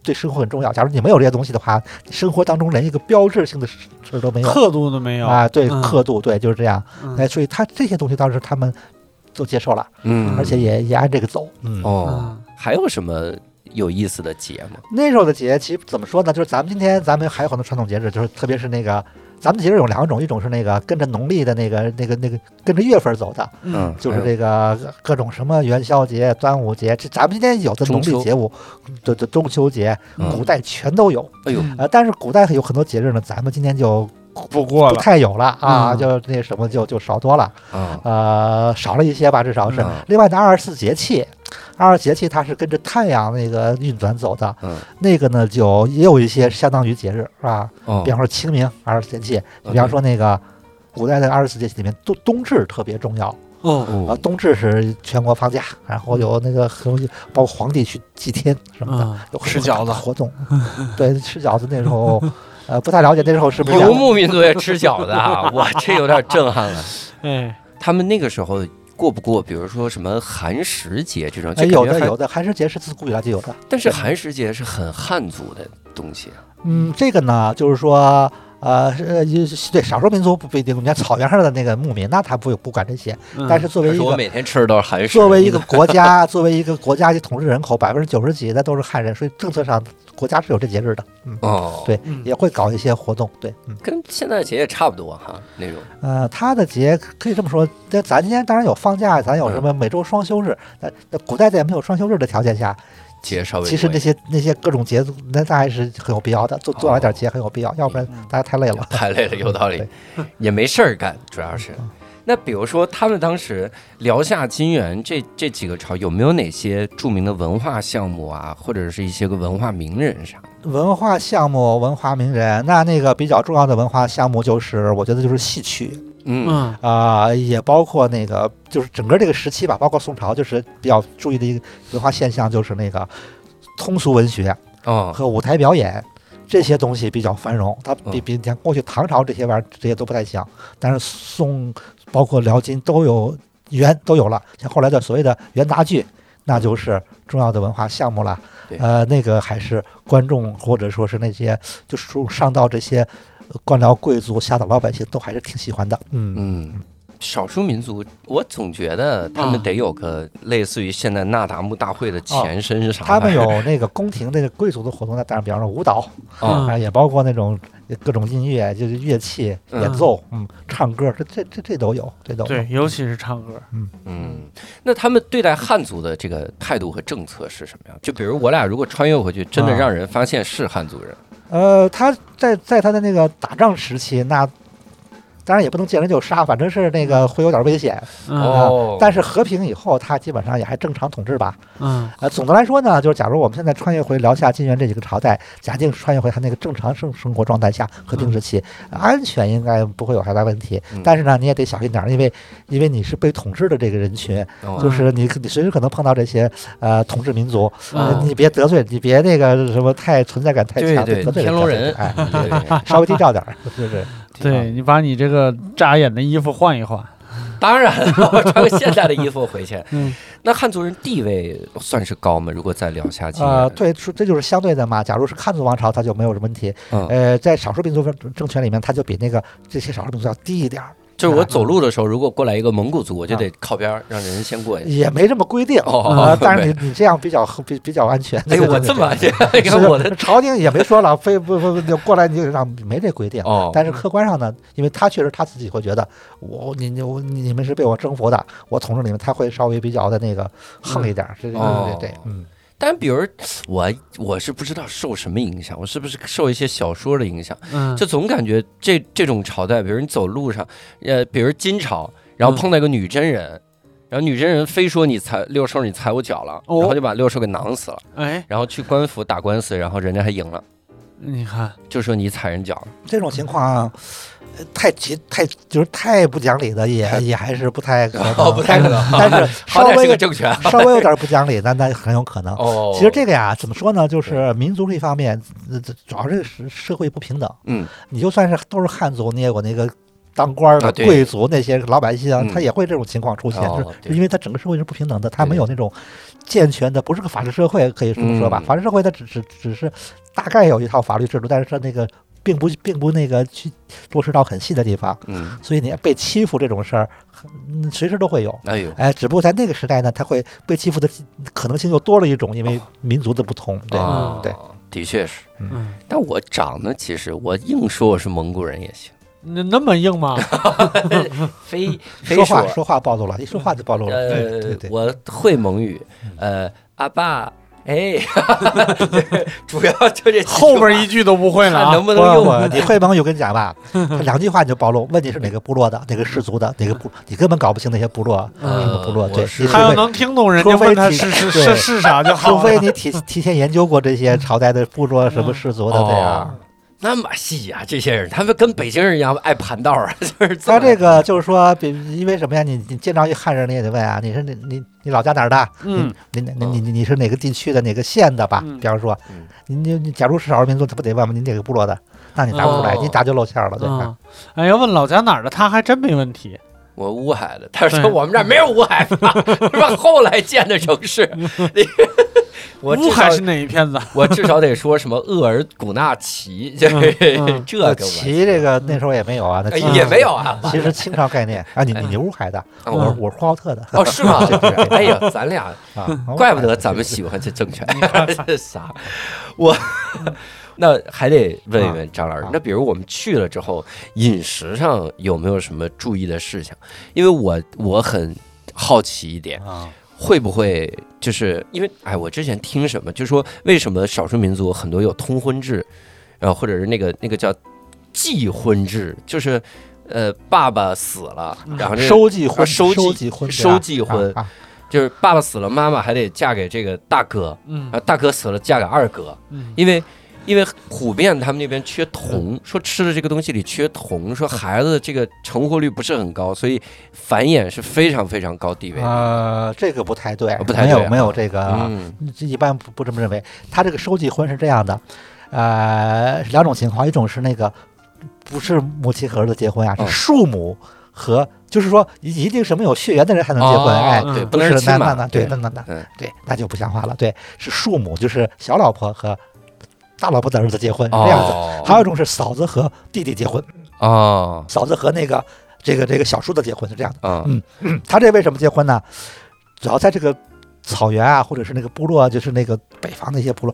对生活很重要。假如你没有这些东西的话，生活当中连一个标志性的事儿都没有，刻度都没有啊。对，刻度，对，就是这样。哎，所以他这些东西当时他们都接受了，嗯，而且也也按这个走。嗯哦，还有什么有意思的节吗？那时候的节其实怎么说呢？就是咱们今天咱们还有很多传统节日，就是特别是那个。咱们节日有两种，一种是那个跟着农历的那个、那个、那个跟着月份走的，嗯，就是这个各种什么元宵节、端午节，这咱们今天有的农历节物，的的中秋节，古代全都有。哎呦，呃，但是古代有很多节日呢，咱们今天就不过了，不太有了啊，就那什么就就少多了，呃，少了一些吧，至少是。另外的二十四节气。二十节气它是跟着太阳那个运转走的，嗯，那个呢就也有一些相当于节日，是吧？哦，比方说清明二十节气，比方说那个古代的二十四节气里面冬冬至特别重要，哦，啊，冬至是全国放假，然后有那个很包括皇帝去祭天什么的，有吃饺子。活动，对，吃饺子那时候，呃，不太了解那时候是不是 游牧民族也吃饺子啊？哇，这有点震撼了，哎，他们那个时候。过不过，比如说什么寒食节这种，有的有的寒食节是自古以来就有的，但是寒食节是很汉族的东西啊。嗯，这个呢，就是说，呃，对少数民族不一定，你看草原上的那个牧民，那他不不管这些。但是作为一个我每天吃的都是。作为一个国家，作为一个国家的统治人口，百分之九十几那都是汉人，所以政策上。国家是有这节日的，嗯哦，对，也会搞一些活动，对，嗯，跟现在的节也差不多哈，那种。呃，他的节可以这么说，那咱今天当然有放假，咱有什么每周双休日，那那古代在没有双休日的条件下，节稍微其实那些那些各种节，那那还是很有必要的，做做来点节很有必要，要不然大家太累了，太累了，有道理，也没事儿干，主要是。那比如说，他们当时辽夏金元这这几个朝有没有哪些著名的文化项目啊，或者是一些个文化名人啥？文化项目、文化名人，那那个比较重要的文化项目就是，我觉得就是戏曲，嗯啊，也包括那个就是整个这个时期吧，包括宋朝，就是比较注意的一个文化现象，就是那个通俗文学啊和舞台表演这些东西比较繁荣。它比比像过去唐朝这些玩意儿这些都不太像，但是宋。包括辽金都有元都有了，像后来的所谓的元杂剧，那就是重要的文化项目了。呃，那个还是观众或者说是那些就是上到这些官僚贵族、下等老百姓都还是挺喜欢的。嗯嗯。少数民族，我总觉得他们得有个类似于现在那达慕大会的前身是啥？他们有那个宫廷那个贵族的活动，那当然比方说舞蹈啊，也包括那种各种音乐，就是乐器演奏，嗯，唱歌，这这这这都有，这都对，尤其是唱歌，嗯嗯。那他们对待汉族的这个态度和政策是什么样？就比如我俩如果穿越回去，真的让人发现是汉族人，呃，他在在他的那个打仗时期，那。当然也不能见人就杀，反正是那个会有点危险。哦，但是和平以后，他基本上也还正常统治吧。嗯，呃，总的来说呢，就是假如我们现在穿越回辽夏金元这几个朝代，假定穿越回他那个正常生生活状态下，和平时期，安全应该不会有太大问题。但是呢，你也得小心点，因为因为你是被统治的这个人群，就是你你随时可能碰到这些呃统治民族，你别得罪，你别那个什么太存在感太强，得罪天龙人，哎，稍微低调点，就是。对你把你这个扎眼的衣服换一换，当然我穿个现代的衣服回去。嗯，那汉族人地位算是高吗？如果再聊下去啊，对，这就是相对的嘛。假如是汉族王朝，他就没有什么问题。呃，在少数民族政权里面，他就比那个这些少数民族要低一点儿。就是我走路的时候，如果过来一个蒙古族，我就得靠边让人先过去。也没这么规定，哦，但是你你这样比较比比较安全。哎，我这么安全，你看我的朝廷也没说了，非不不不过来你就让没这规定。哦，但是客观上呢，因为他确实他自己会觉得我你你你们是被我征服的，我统治你们，他会稍微比较的那个横一点。对对对对，嗯。但比如我，我是不知道受什么影响，我是不是受一些小说的影响？嗯，就总感觉这这种朝代，比如你走路上，呃，比如金朝，然后碰到一个女真人，然后女真人非说你踩六兽，你踩我脚了，然后就把六兽给囊死了。哎，然后去官府打官司，然后人家还赢了。你看，就说你踩人脚，这种情况。太极太就是太不讲理的，也也还是不太可能，不太可能。但是 稍微个政权，稍微有点不讲理，那那很有可能。哦，其实这个呀，怎么说呢？就是民族这一方面，主要是社会不平等。嗯，你就算是都是汉族，你也有那个当官的贵族，那些老百姓，他也会这种情况出现，就是因为他整个社会是不平等的，他没有那种健全的，不是个法治社会，可以这么说吧？法治社会它只只只是大概有一套法律制度，但是它那个。并不并不那个去落实到很细的地方，嗯，所以你被欺负这种事儿，随时都会有。哎呦，哎，只不过在那个时代呢，他会被欺负的可能性又多了一种，因为民族的不同。对对，的确是。嗯，但我长得其实我硬说我是蒙古人也行。那那么硬吗？非说话说话暴露了，一说话就暴露了。对对对，我会蒙语。呃，阿爸。哎，主要就这后边一句都不会了，能不能用啊？你会蒙语，我跟你讲吧，两句话你就暴露。问你是哪个部落的，哪个氏族的，哪个部，你根本搞不清那些部落什么部落。对，他要能听懂人家问他是是是是啥就好。除非你提提前研究过这些朝代的部落什么氏族的这样。那么细呀，这些人他们跟北京人一样爱盘道啊，就是他这个就是说，比因为什么呀？你你见着一汉人，你也得问啊，你是你你你老家哪儿的？嗯，你你你你你是哪个地区的哪个县的吧？比方说，你你你假如是少数民族，他不得问问？你哪个部落的？那你答不出来，你答就露馅了，对吧？哎，要问老家哪儿的，他还真没问题。我乌海的，他说我们这儿没有乌海，是吧？后来建的城市。乌海是哪一片子？我至少得说什么鄂尔古纳旗，这个旗这个那时候也没有啊，那也没有啊，其实清朝概念啊。你你乌海的，我我是呼和浩特的。哦，是吗？哎呀，咱俩啊，怪不得咱们喜欢这政权。这啥？我那还得问一问张老师。那比如我们去了之后，饮食上有没有什么注意的事项？因为我我很好奇一点啊。会不会就是因为哎，我之前听什么，就说为什么少数民族很多有通婚制，然后或者是那个那个叫继婚制，就是呃爸爸死了，然后收继婚收继婚收继婚，就是爸爸死了，妈妈还得嫁给这个大哥，嗯，大哥死了嫁给二哥，嗯，因为。因为普遍他们那边缺铜，说吃的这个东西里缺铜，说孩子这个成活率不是很高，所以繁衍是非常非常高地位。呃，这个不太对，不太没有没有这个，一般不不这么认为。他这个收集婚是这样的，呃，两种情况，一种是那个不是母亲和儿子结婚啊，是庶母和，就是说一定什么有血缘的人才能结婚，哎，对，不是亲妈，对，那那那，对，那就不像话了，对，是庶母，就是小老婆和。大老婆的儿子结婚这样子，还有一种是嫂子和弟弟结婚啊，嫂子和那个这个这个小叔子结婚是这样的嗯，他这为什么结婚呢？主要在这个草原啊，或者是那个部落，就是那个北方那些部落，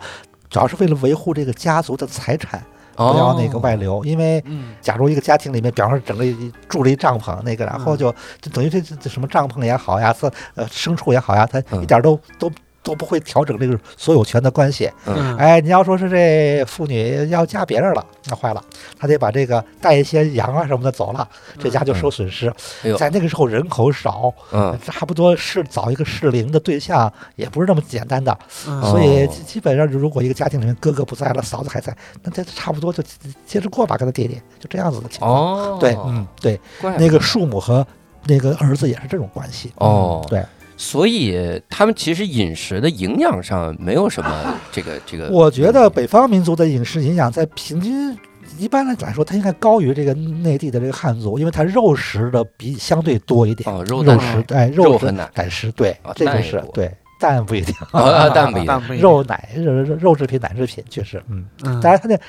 主要是为了维护这个家族的财产不要那个外流。因为假如一个家庭里面，比方说整个住了一帐篷，那个然后就就等于这这什么帐篷也好呀，是呃牲畜也好呀，他一点都都。都不会调整这个所有权的关系。嗯，哎，你要说是这妇女要嫁别人了，那坏了，他得把这个带一些羊啊什么的走了，这家就受损失。在那个时候人口少，嗯，差不多是找一个适龄的对象也不是那么简单的，所以基本上如果一个家庭里面哥哥不在了，嫂子还在，那这差不多就接着过吧，跟他弟弟就这样子的情况。哦，对，嗯，对，那个庶母和那个儿子也是这种关系。哦，对。所以他们其实饮食的营养上没有什么这 个这个。我觉得北方民族的饮食营养在平均一般来说，它应该高于这个内地的这个汉族，因为它肉食的比相对多一点。哦，肉肉食，哎，肉和奶食，对，这就是对。蛋不一定，蛋不一定，肉奶肉肉制品、奶制品确实，嗯，当然它那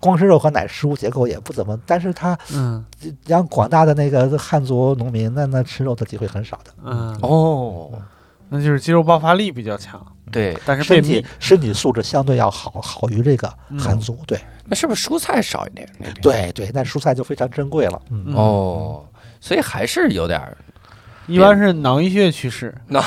光是肉和奶食物结构也不怎么，但是它，嗯，让广大的那个汉族农民，那那吃肉的机会很少的，嗯，哦，那就是肌肉爆发力比较强，对，但是身体身体素质相对要好，好于这个汉族，对，那是不是蔬菜少一点？对对，那蔬菜就非常珍贵了，嗯。哦，所以还是有点。一般是脑溢血去世，那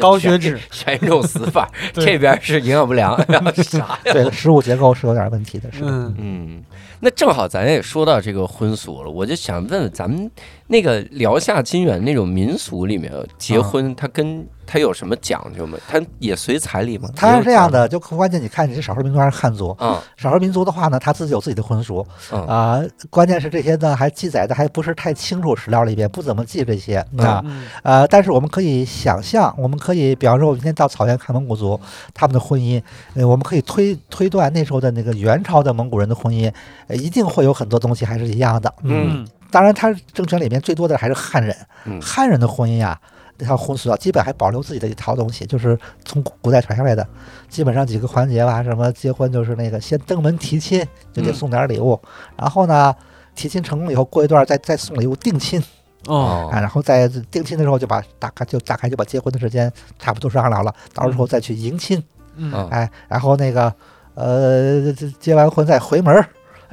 高血脂，选一种死法。这边是营养不良，啥呀？对，食物结构是有点问题的，是嗯嗯。那正好咱也说到这个婚俗了，我就想问问咱们那个辽夏金源那种民俗里面结婚，它跟。它有什么讲究吗？它也随彩礼吗？它是这样的，就关键你看你是少数民族还是汉族啊？少数民族的话呢，他自己有自己的婚俗啊。关键是这些呢还记载的还不是太清楚，史料里边不怎么记这些啊。呃，但是我们可以想象，我们可以，比方说我们今天到草原看蒙古族他们的婚姻，呃，我们可以推推断那时候的那个元朝的蒙古人的婚姻，呃，一定会有很多东西还是一样的。嗯，当然，他政权里面最多的还是汉人，汉人的婚姻啊。那套婚俗啊，基本还保留自己的一套东西，就是从古代传下来的。基本上几个环节吧，什么结婚就是那个先登门提亲，就得送点礼物。然后呢，提亲成功以后，过一段再再送礼物定亲。哦，然后在定亲的时候就把大概就大概就把结婚的时间差不多商量了，到时候再去迎亲。嗯，哎，然后那个呃，结完婚再回门。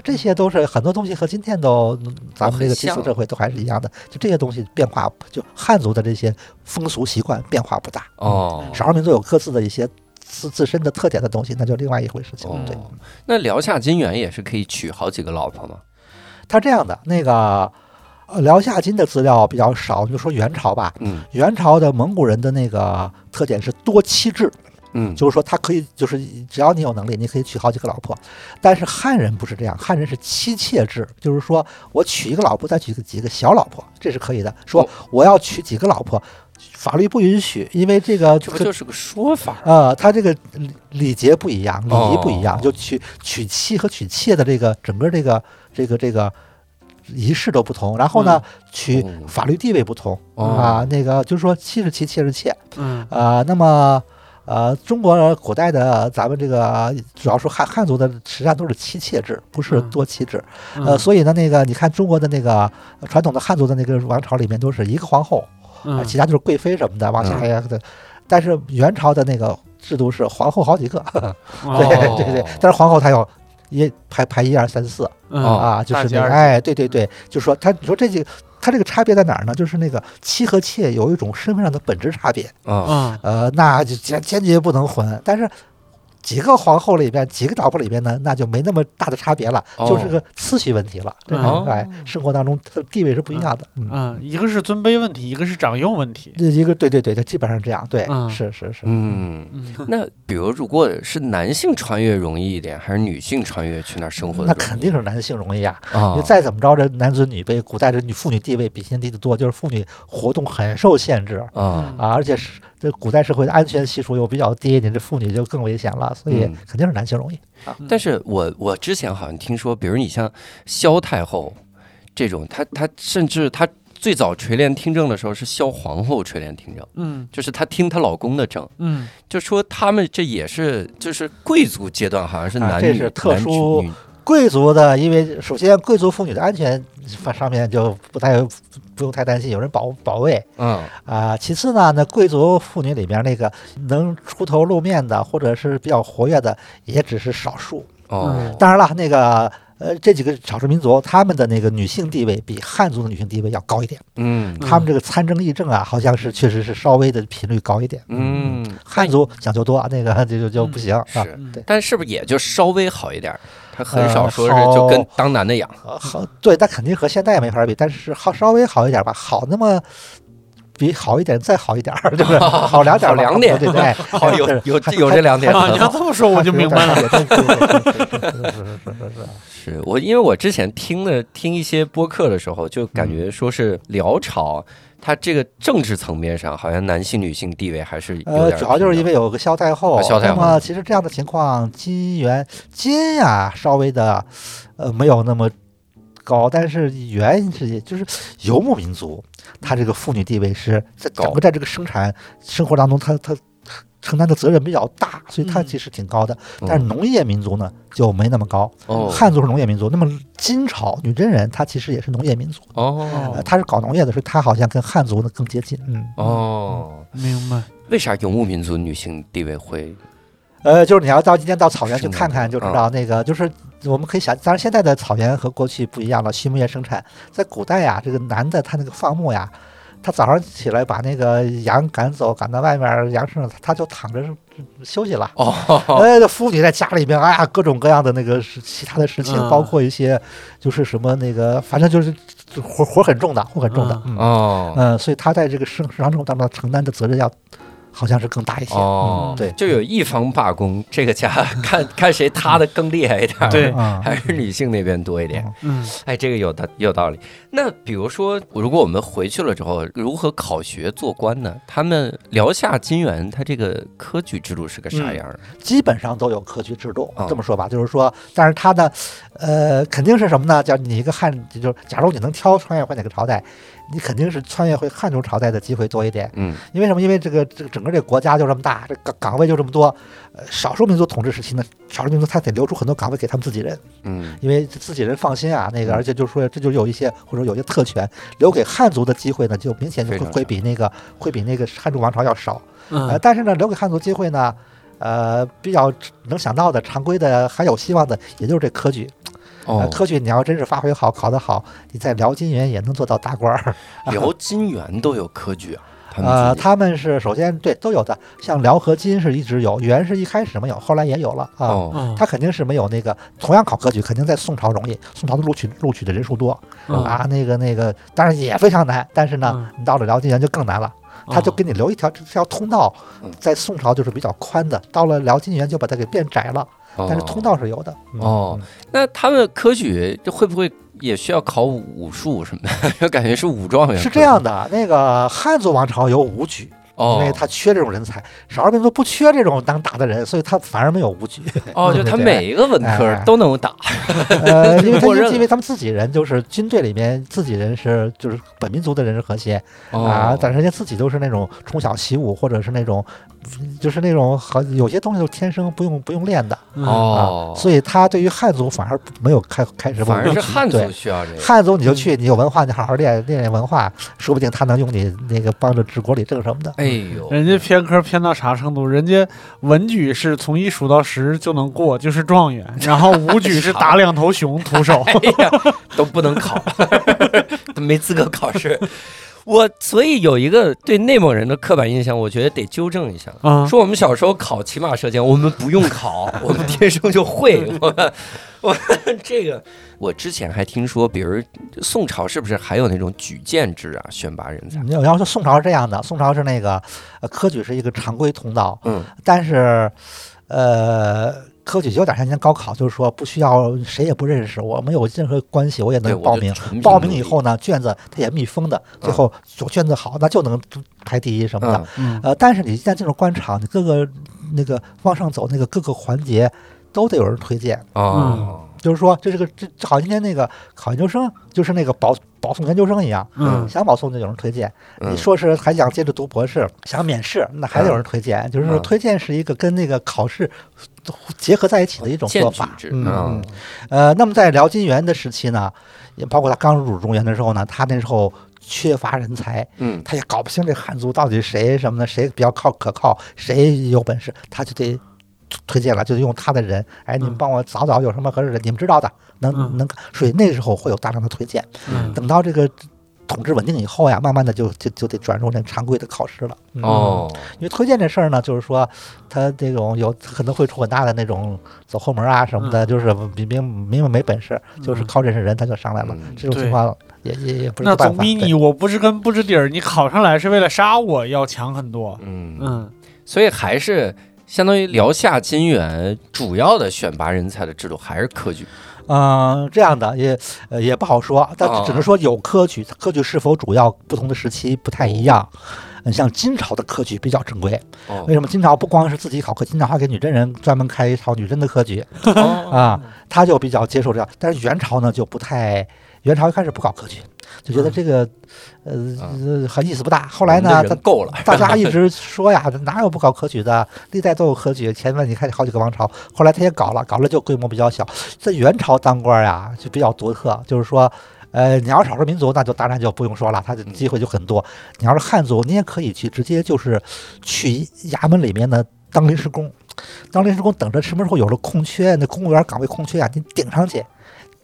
这些都是很多东西和今天都咱们这个基础社会都还是一样的，就这些东西变化，就汉族的这些风俗习惯变化不大哦。少数民族有各自的一些自自身的特点的东西，那就另外一回事情。对，那辽夏金元也是可以娶好几个老婆吗？他这样的那个辽夏金的资料比较少，就说元朝吧。嗯，元朝的蒙古人的那个特点是多妻制。嗯，就是说他可以，就是只要你有能力，你可以娶好几个老婆。但是汉人不是这样，汉人是妻妾制，就是说我娶一个老婆，再娶个几个小老婆，这是可以的。说我要娶几个老婆，法律不允许，因为这个这不就是个说法啊？他这个礼节不一样，礼仪不一样，就娶娶妻和娶妾的这个整个这个这个这个仪式都不同。然后呢，娶法律地位不同啊，那个就是说妻是妻，妾是妾，嗯啊，那么。呃，中国古代的咱们这个主要说汉汉族的实际上都是妻妾制，不是多妻制。呃，所以呢，那个你看中国的那个传统的汉族的那个王朝里面都是一个皇后，啊，其他就是贵妃什么的往下呀的。但是元朝的那个制度是皇后好几个，对对对。但是皇后她有一排排一二三四啊，就是那个哎，对对对，就是说他你说这几个。它这个差别在哪儿呢？就是那个妻和妾有一种身份上的本质差别啊，呃，那就坚坚决不能混。但是。几个皇后里边，几个老婆里边呢，那就没那么大的差别了，就是个次序问题了。哎，生活当中它地位是不一样的。嗯，一个是尊卑问题，一个是长幼问题。一个对对对，它基本上这样。对，是是是。嗯，那比如如果是男性穿越容易一点，还是女性穿越去那儿生活？那肯定是男性容易啊。你再怎么着，这男尊女卑，古代这女妇女地位比现在低得多，就是妇女活动很受限制啊啊，而且是。这古代社会的安全系数又比较低，你这妇女就更危险了，所以肯定是男性容易啊。但是我我之前好像听说，比如你像萧太后这种，她她甚至她最早垂帘听政的时候是萧皇后垂帘听政，嗯，就是她听她老公的政，嗯，就说他们这也是就是贵族阶段，好像是男女特殊贵族的，因为首先贵族妇女的安全上面就不太。不用太担心，有人保保卫。嗯啊，其次呢，那贵族妇女里边那个能出头露面的，或者是比较活跃的，也只是少数。哦，当然了，那个呃，这几个少数民族，他们的那个女性地位比汉族的女性地位要高一点。嗯，他们这个参政议政啊，好像是确实是稍微的频率高一点。嗯，汉族讲究多，那个就就就不行。是，但是不是也就稍微好一点？他很少说是就跟当男的养，好对，那肯定和现在没法比，但是好稍微好一点吧，好那么比好一点再好一点，对不对 好两点两点，对对，好有有有这两点。你要这么说我就明白了。是是是是是，我因为我之前听的听一些播客的时候，就感觉说是辽朝。他这个政治层面上，好像男性、女性地位还是呃，主要就是因为有个萧太后。萧太后。那么其实这样的情况，金元金呀，稍微的呃没有那么高，但是元是就是游牧民族，他这个妇女地位是在整个在这个生产生活当中，他他承担的责任比较大，所以他其实挺高的。但是农业民族呢就没那么高。汉族是农业民族，那么金朝女真人她其实也是农业民族。哦，她是搞农业的，所以她好像跟汉族呢更接近。嗯，哦，明白。为啥游牧民族女性地位会？呃，就是你要到今天到草原去看看就知道，那个就是我们可以想，当然现在的草原和过去不一样了，畜牧业生产，在古代呀，这个男的他那个放牧呀。他早上起来把那个羊赶走，赶到外面羊舍，他就躺着休息了。哦，哎，妇女在家里边，哎呀，各种各样的那个是其他的事情，包括一些就是什么那个，反正就是活活很重的，活很重的。哦，嗯，所以他在这个生生活当中承担的责任要。好像是更大一些哦，对，就有一方罢工，这个家 看 看谁塌的更厉害一点，对，还是女性那边多一点，嗯，哎，这个有道有道理。那比如说，如果我们回去了之后，如何考学做官呢？他们辽夏金元，他这个科举制度是个啥样？基本上都有科举制度，这么说吧，就是说，但是他的，呃，肯定是什么呢？叫你一个汉，就是假如你能挑穿越回哪个朝代。你肯定是穿越回汉族朝代的机会多一点，嗯，因为什么？因为这个这个整个这个国家就这么大，这岗岗位就这么多，呃，少数民族统治时期呢，少数民族他得留出很多岗位给他们自己人，嗯，因为自己人放心啊，那个，而且就是说，这就有一些或者有些特权留给汉族的机会呢，就明显就会会比那个会比那个汉族王朝要少，呃，但是呢，留给汉族机会呢，呃，比较能想到的常规的还有希望的，也就是这科举。哦，科举你要真是发挥好，考得好，你在辽金元也能做到大官儿。辽金元都有科举啊？呃，他们是首先对都有的，像辽和金是一直有，元是一开始没有，后来也有了啊。他肯定是没有那个同样考科举，肯定在宋朝容易，宋朝的录取录取的人数多啊。那个那个当然也非常难，但是呢，你到了辽金元就更难了，他就给你留一条这条通道，在宋朝就是比较宽的，到了辽金元就把它给变窄了。但是通道是有的哦。那他们科举会不会也需要考武术什么的？就 感觉是武状元。是这样的，那个汉族王朝有武举。因为他缺这种人才，少数民族不缺这种能打的人，所以他反而没有武举。哦，就他每一个文科都能打。呃，因为 他因为他们自己人就是军队里面自己人是就是本民族的人是核心啊，但是人家自己都是那种从小习武或者是那种就是那种好有些东西都天生不用不用练的哦，所以他对于汉族反而没有开开始。反而是汉族需要这个。汉族你就去，你有文化，你好好练练练文化，说不定他能用你那个帮着治国理政什么的。哎呦，人家偏科偏到啥程度？人家文举是从一数到十就能过，就是状元；然后武举是打两头熊徒手，都不能考，都没资格考试。我所以有一个对内蒙人的刻板印象，我觉得得纠正一下。说我们小时候考骑马射箭，我们不用考，我们天生就会。我我 这个，我之前还听说，比如宋朝是不是还有那种举荐制啊，选拔人才？你要说宋朝是这样的，宋朝是那个科举是一个常规通道，嗯，但是呃。科举有点像高考，就是说不需要谁也不认识，我没有任何关系，我也能报名。报名以后呢，卷子它也密封的，最后做卷子好，那就能排第一什么的。呃，但是你一旦进入官场，你各个那个往上走，那个各个环节都得有人推荐啊。就是说，这是个这好像今天那个考研究生，就是那个保保送研究生一样，嗯，想保送就有人推荐。你硕士还想接着读博士，想免试，那还得有人推荐。就是说，推荐是一个跟那个考试结合在一起的一种做法。嗯，呃，那么在辽金元的时期呢，也包括他刚入主中原的时候呢，他那时候缺乏人才，嗯，他也搞不清这汉族到底谁什么的，谁比较靠可靠，谁有本事，他就得。推荐了，就用他的人，哎，你们帮我找找有什么合适的，你们知道的，能能，所以那时候会有大量的推荐。等到这个统治稳定以后呀，慢慢的就就就得转入那常规的考试了。哦，因为推荐这事儿呢，就是说他这种有可能会出很大的那种走后门啊什么的，就是明明明明没本事，就是靠认识人他就上来了。这种情况也也也不是那总比你我不知根不知底儿，你考上来是为了杀我要强很多。嗯嗯，所以还是。相当于辽夏金元主要的选拔人才的制度还是科举，嗯，这样的也呃也不好说，但只能说有科举，科举是否主要不同的时期不太一样。嗯，像金朝的科举比较正规，为什么金朝不光是自己考科，金朝还给女真人专门开一套女真的科举啊，他就比较接受这样。但是元朝呢就不太。元朝一开始不搞科举，就觉得这个呃很意思不大。后来呢，够了，大家 一直说呀，哪有不搞科举的？历代都有科举。前面你看好几个王朝，后来他也搞了，搞了就规模比较小。在元朝当官呀，就比较独特，就是说。呃，你要是少数民族，那就当然就不用说了，他的机会就很多。你要是汉族，你也可以去直接就是去衙门里面呢当临时工，当临时工等着什么时候有了空缺，那公务员岗位空缺啊，你顶上去。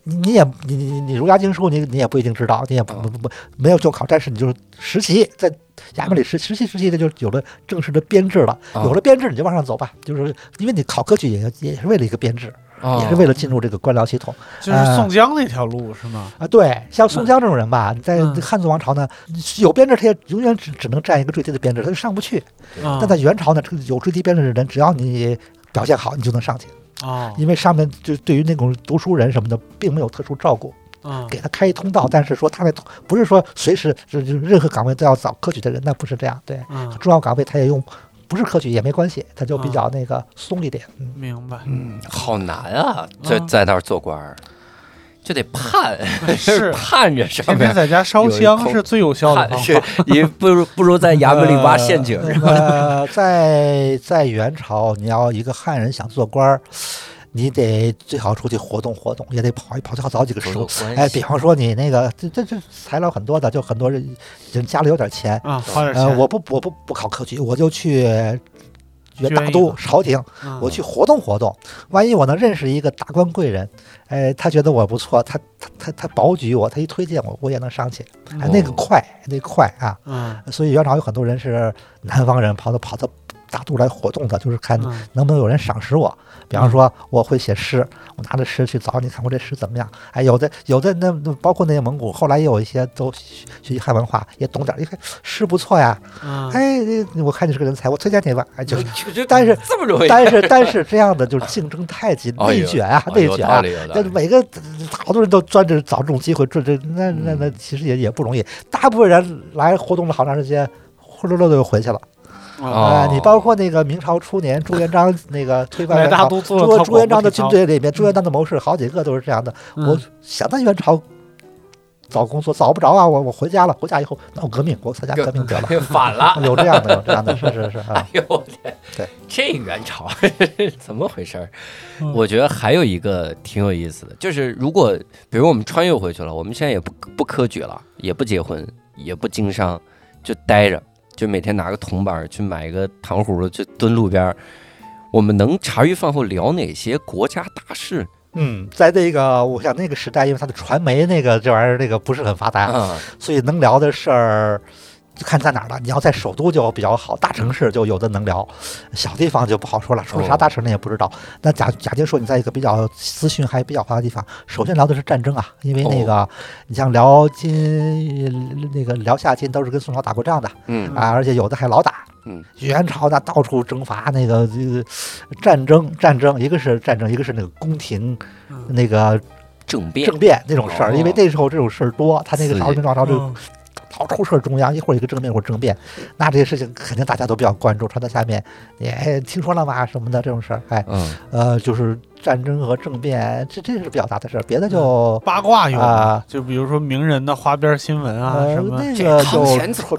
你你也你你你儒家经书，你你也不一定知道，你也不不不没有就考，但是你就是实习，在衙门里实实习实习的，就有了正式的编制了。有了编制，你就往上走吧，就是因为你考科举也也是为了一个编制。也是为了进入这个官僚系统，就是宋江那条路是吗？啊，对，像宋江这种人吧，在汉族王朝呢，有编制，他也永远只只能占一个最低的编制，他就上不去。但在元朝呢，这个有最低编制的人，只要你表现好，你就能上去啊。因为上面就对于那种读书人什么的，并没有特殊照顾，给他开一通道，但是说他那不是说随时就就任何岗位都要找科举的人，那不是这样。对，重要岗位他也用。不是科举也没关系，他就比较那个松一点。明白。嗯，好难啊，在在那儿做官儿，就得盼，是盼着上面。在家烧香是最有效的方法。你不如不如在衙门里挖陷阱。呃，在在元朝，你要一个汉人想做官儿。你得最好出去活动活动，也得跑一跑，最好找几个熟。哎，比方说你那个，这这这材料很多的，就很多人人家里有点钱啊，花点钱。我不我不不考科举，我就去元大都朝廷，我去活动活动。万一我能认识一个达官贵人，哎，他觉得我不错，他他他他保举我，他一推荐我，我也能上去。哎，那个快，那个快啊！嗯，所以元朝有很多人是南方人，跑到跑到大度来活动的，就是看能不能有人赏识我。比方说，我会写诗，我拿着诗去找你，看我这诗怎么样？哎，有的有的那包括那些蒙古，后来也有一些都学习汉文化，也懂点，一看诗不错呀。哎，我看你是个人才，我推荐你吧。哎，就 但是这么容易，但是但是这样的就是竞争太激，内卷啊，内卷啊。那每个好多人都钻着找这种机会，这这那那那其实也也不容易。大部分人来活动了好长时间，呼噜噜的又回去了。啊，你包括那个明朝初年朱元璋 那个推翻元朝，朱朱元璋的军队里面，朱元璋的谋士好几个都是这样的。我想在元朝找工作找不着啊，我我回家了，回家以后闹革命，我参加革命得了，反了，有这样的，有这样的，是是是啊。哎呦我天，对，这元朝怎么回事？我觉得还有一个挺有意思的，就是如果比如我们穿越回去了，我们现在也不不科举了，也不结婚，也不经商，就待着。就每天拿个铜板去买一个糖葫芦，就蹲路边儿。我们能茶余饭后聊哪些国家大事？嗯，在那个我想那个时代，因为它的传媒那个这玩意儿那个不是很发达，所以能聊的事儿。就看在哪儿了。你要在首都就比较好，大城市就有的能聊，小地方就不好说了。说啥大城市也不知道。那假假定说你在一个比较资讯还比较发达的地方，首先聊的是战争啊，因为那个你像辽金那个辽夏金都是跟宋朝打过仗的，嗯啊，而且有的还老打。嗯，元朝那到处征伐，那个这个战争战争，一个是战争，一个是那个宫廷那个政变政变那种事儿，因为那时候这种事儿多，他那个朝廷王朝就。老出事中央一会儿一个政变，一会儿政变，那这些事情肯定大家都比较关注。传到下面，你听说了吗？什么的这种事儿，哎，呃，就是。战争和政变，这这是比较大的事儿，别的就八卦用啊，就比如说名人的花边新闻啊什么。那个就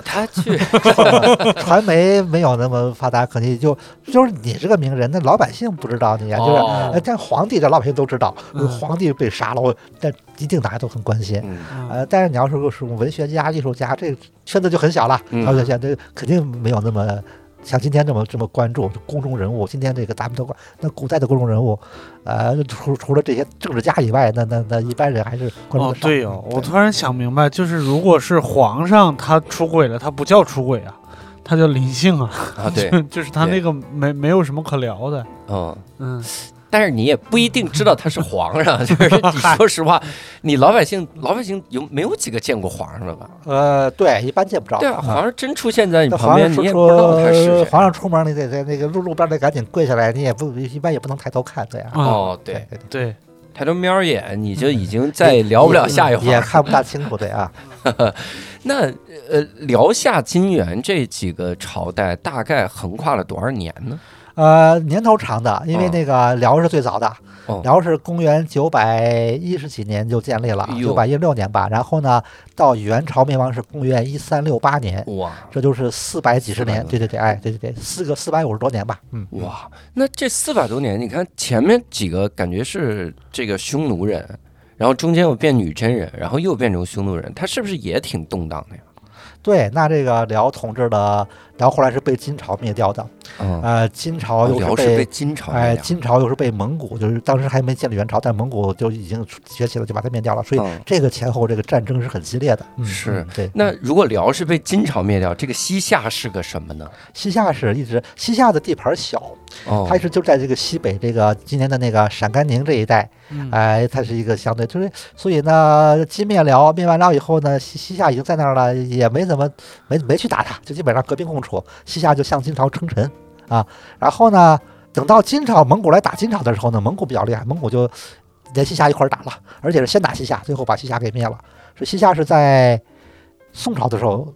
他去 传媒没有那么发达，肯定就就是你这个名人，那老百姓不知道你啊，就是但皇帝，这老百姓都知道，皇帝被杀了，我但一定大家都很关心。呃，但是你要是是文学家、艺术家，这圈子就很小了，而且现在肯定没有那么。像今天这么这么关注公众人物，今天这个咱们都管。那古代的公众人物，呃，除除了这些政治家以外，那那那一般人还是关注哦，对哦，我突然想明白，就是如果是皇上他出轨了，他不叫出轨啊，他叫临幸啊。啊，对，就是他那个没没有什么可聊的。嗯嗯。但是你也不一定知道他是皇上，就是 你说实话，你老百姓老百姓有没有几个见过皇上的吧？呃，对，一般见不着。对啊，皇上真出现在你旁边，你也不知道他是皇上出门，你得在那个路路边得赶紧跪下来，你也不一般也不能抬头看，对啊。哦，对对对，抬头瞄一眼，你就已经再聊不了下一话，也看不大清楚，对啊。那呃，辽夏金元这几个朝代大概横跨了多少年呢？呃，年头长的，因为那个辽是最早的，辽是公元九百一十几年就建立了，九百一十六年吧。然后呢，到元朝灭亡是公元一三六八年，哇，这就是四百几十年。对对对，哎，对对对，四个四百五十多年吧。嗯，哇，那这四百多年，你看前面几个感觉是这个匈奴人，然后中间又变女真人，然后又变成匈奴人，他是不是也挺动荡的呀？对，那这个辽统治的辽后后来是被金朝灭掉的，呃，金朝又是被金朝哎，金朝又是被蒙古，就是当时还没建立元朝，但蒙古就已经崛起了，就把它灭掉了。所以这个前后这个战争是很激烈的。是，对。那如果辽是被金朝灭掉，这个西夏是个什么呢？西夏是一直西夏的地盘小，它是就在这个西北这个今年的那个陕甘宁这一带。哎，它是一个相对，就是所以呢，金灭辽，灭完辽以后呢，西西夏已经在那儿了，也没怎么没没去打它，就基本上和平共处。西夏就向金朝称臣啊，然后呢，等到金朝蒙古来打金朝的时候呢，蒙古比较厉害，蒙古就连西夏一块儿打了，而且是先打西夏，最后把西夏给灭了。是西夏是在宋朝的时候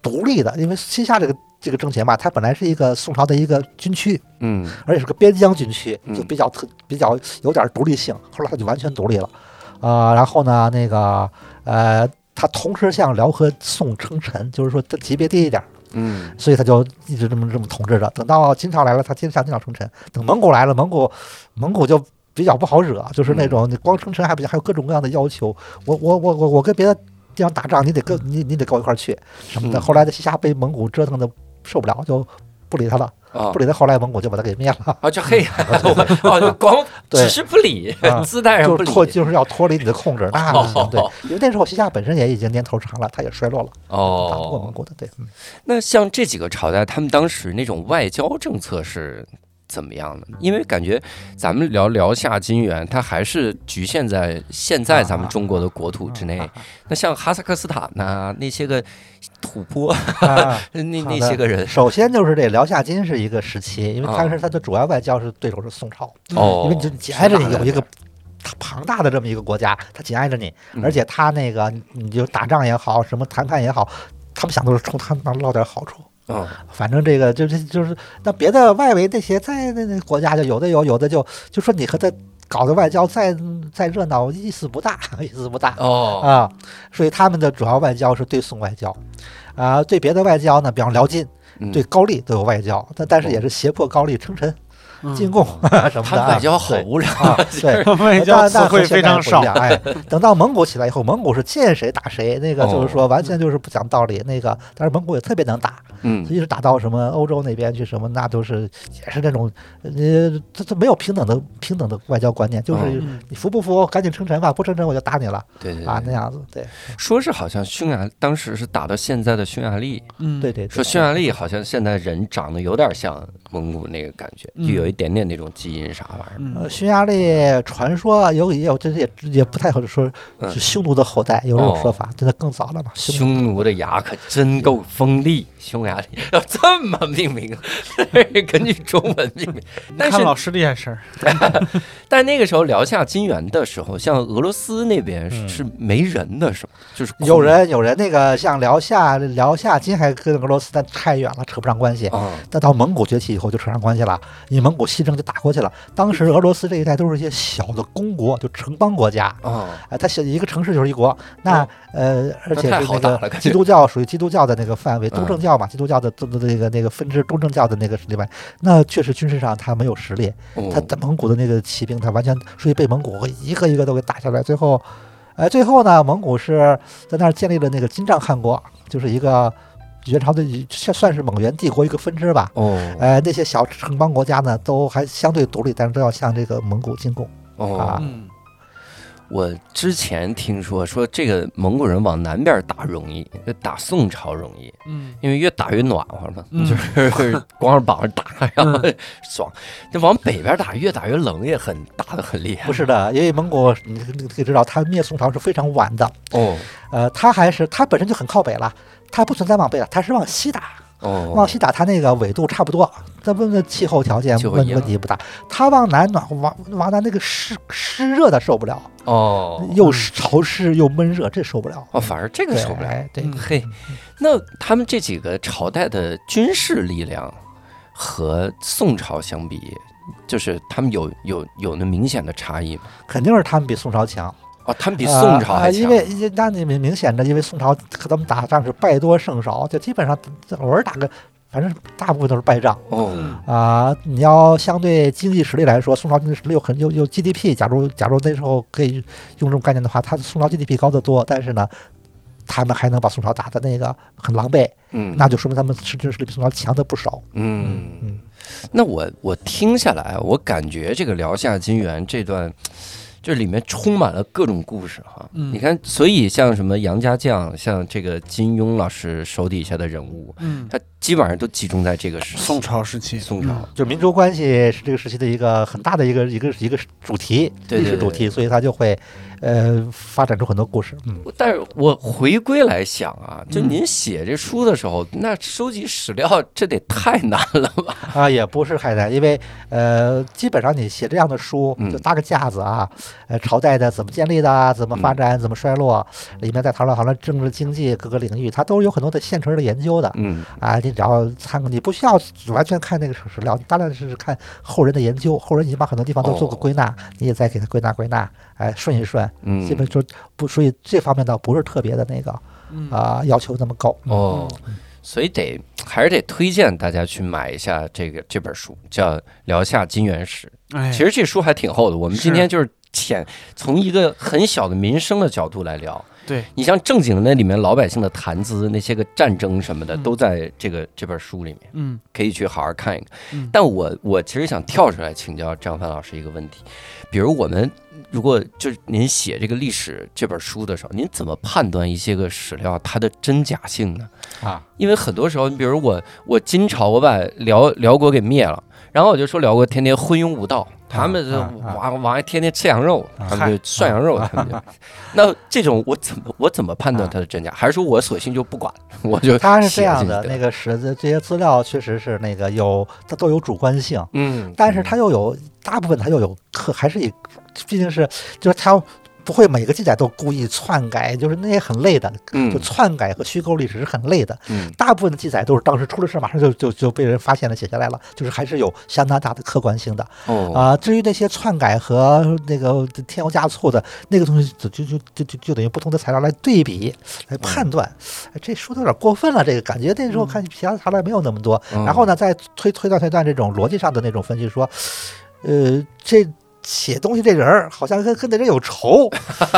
独立的，因为西夏这个。这个政权吧，它本来是一个宋朝的一个军区，嗯，而且是个边疆军区，就比较特比较有点独立性。后来它就完全独立了，呃，然后呢，那个呃，它同时向辽和宋称臣，就是说它级别低一点，嗯，所以他就一直这么这么统治着。等到金朝来了，他接着向金朝称臣。等蒙古来了，蒙古蒙古就比较不好惹，就是那种你光称臣还不行，还有各种各样的要求。我我我我我跟别的地方打仗，你得跟你你得跟我一块去什么的。后来的西夏被蒙古折腾的。受不了就不理他了，不理他。后来蒙古就把他给灭了。啊，就嘿，哦，就光 只是不理，姿态上不理，脱就是要脱离你的控制。那不行，对，因为那时候西夏本身也已经年头长了，他也衰落了。哦，打不过蒙古的，对。那像这几个朝代，他们当时那种外交政策是？怎么样呢？因为感觉咱们聊辽夏金元，它还是局限在现在咱们中国的国土之内。那像哈萨克斯坦呐，那些个吐蕃，那那些个人，首先就是这辽夏金是一个时期，因为它是它的主要外交是对手是宋朝，哦，因为你就紧挨着你有一个庞大的这么一个国家，它紧挨着你，而且它那个你就打仗也好，什么谈判也好，他们想都是冲他那捞点好处。嗯，反正这个就是就是那别的外围那些在那那国家就有的有有的就就说你和他搞的外交再再热闹意思不大意思不大哦。啊，所以他们的主要外交是对宋外交，啊对别的外交呢，比方辽金对高丽都有外交，但但是也是胁迫高丽称臣。进贡什么 的，外交好无聊，对，外交词汇非常少。哎，等到蒙古起来以后，蒙古是见谁打谁，那个就是说完全就是不讲道理。那个，但是蒙古也特别能打，嗯，一直打到什么欧洲那边去，什么那都是也是那种，呃，他他没有平等的平等的外交观念，就是你服不服，赶紧称臣吧，不称臣我就打你了，对对啊那样子，对。说是好像匈牙当时是打到现在的匈牙利，嗯，对对，说匈牙利好像现在人长得有点像蒙古那个感觉，就有一。点点那种基因啥玩意儿？匈牙利传说有也有，这也也不太好说，是匈奴的后代，有这种说法，真的更早了嘛？匈奴的牙可真够锋利，匈牙利要这么命名，根据中文命名。但是老师的眼神儿。但那个时候辽夏金元的时候，像俄罗斯那边是没人的，是吗？就是有人有人，那个像辽夏辽夏金还跟俄罗斯但太远了，扯不上关系。但到蒙古崛起以后就扯上关系了，你蒙古。西征就打过去了。当时俄罗斯这一带都是一些小的公国，就城邦国家啊。哎，它小一个城市就是一国。那呃，而且是那个基督教属于基督教的那个范围，东正教嘛，基督教的这那个那个分支，东正教的那个里面，那确实军事上他没有实力。他在蒙古的那个骑兵，他完全属于被蒙古一个一个都给打下来。最后，哎，最后呢，蒙古是在那儿建立了那个金帐汗国，就是一个。元朝的算算是蒙元帝国一个分支吧。哦，呃，那些小城邦国家呢，都还相对独立，但是都要向这个蒙古进贡。哦，啊我之前听说说这个蒙古人往南边打容易，打宋朝容易。嗯，因为越打越暖和嘛，就是 光着膀子打然后爽。那往北边打越打越冷，也很打的很厉害。不是的，因为蒙古你可以知道，他灭宋朝是非常晚的。哦，呃，他还是他本身就很靠北了。它不存在往北打，它是往西打。哦，往西打，它那个纬度差不多，它问的气候条件问问题不大。它往南暖和，往往南那个湿湿热的受不了。哦，又潮湿又闷热，这受不了。哦，反而这个受不了。对，嘿，那他们这几个朝代的军事力量和宋朝相比，就是他们有有有那明显的差异吗？肯定是他们比宋朝强哦，他们比宋朝还强。因为那你明明显的，因为宋朝和他们打仗是败多胜少，就基本上偶尔打个。反正大部分都是败仗哦啊！你要相对经济实力来说，宋朝经济实力有很有有 GDP。假如假如那时候可以用这种概念的话，他宋朝 GDP 高得多，但是呢，他们还能把宋朝打的那个很狼狈，嗯，那就说明他们实质实力比宋朝强的不少。嗯嗯，那我我听下来，我感觉这个辽夏金元这段。这里面充满了各种故事哈，你看，所以像什么杨家将，像这个金庸老师手底下的人物，嗯，他基本上都集中在这个时期宋朝时期，宋朝就民族关系是这个时期的一个很大的一个一个一个主题，历史主题，所以它就会。呃，发展出很多故事。嗯，但是我回归来想啊，就您写这书的时候，那收集史料这得太难了吧？啊，也不是太难，因为呃，基本上你写这样的书，就搭个架子啊，呃，朝代的怎么建立的，怎么发展，怎么衰落，里面再讨论讨论政治经济各个领域，它都有很多的现成的研究的。嗯，啊，你只要参，你不需要完全看那个史料，你大量是看后人的研究，后人已经把很多地方都做过归纳，你也再给它归纳归纳，哎，顺一顺。嗯，基本就不，所以这方面倒不是特别的那个啊，要求那么高哦。所以得还是得推荐大家去买一下这个这本书，叫《聊下金元史》。哎其实这书还挺厚的。我们今天就是浅从一个很小的民生的角度来聊。对你像正经的那里面老百姓的谈资，那些个战争什么的，都在这个这本书里面。嗯，可以去好好看一看。但我我其实想跳出来请教张帆老师一个问题，比如我们。如果就是您写这个历史这本书的时候，您怎么判断一些个史料它的真假性呢？啊，因为很多时候，你比如我我金朝我把辽辽国给灭了，然后我就说辽国天天昏庸无道，他们是往往爱天天吃羊肉，他们就涮羊肉，他们就。那这种我怎么我怎么判断它的真假？还是说我索性就不管？我就他是这样的，那个史的这些资料确实是那个有，它都有主观性，嗯，但是它又有大部分它又有可还是以。毕竟是，就是他不会每个记载都故意篡改，就是那也很累的。嗯，就篡改和虚构历史是很累的。嗯，大部分的记载都是当时出了事，马上就就就被人发现了，写下来了，就是还是有相当大的客观性的。哦，啊，至于那些篡改和那个添油加醋的那个东西，就就就就就就等于不同的材料来对比来判断。这说的有点过分了，这个感觉那时候看其他材料没有那么多。然后呢，再推推断推断这种逻辑上的那种分析，说，呃，这。写东西这人儿好像跟跟那人有仇，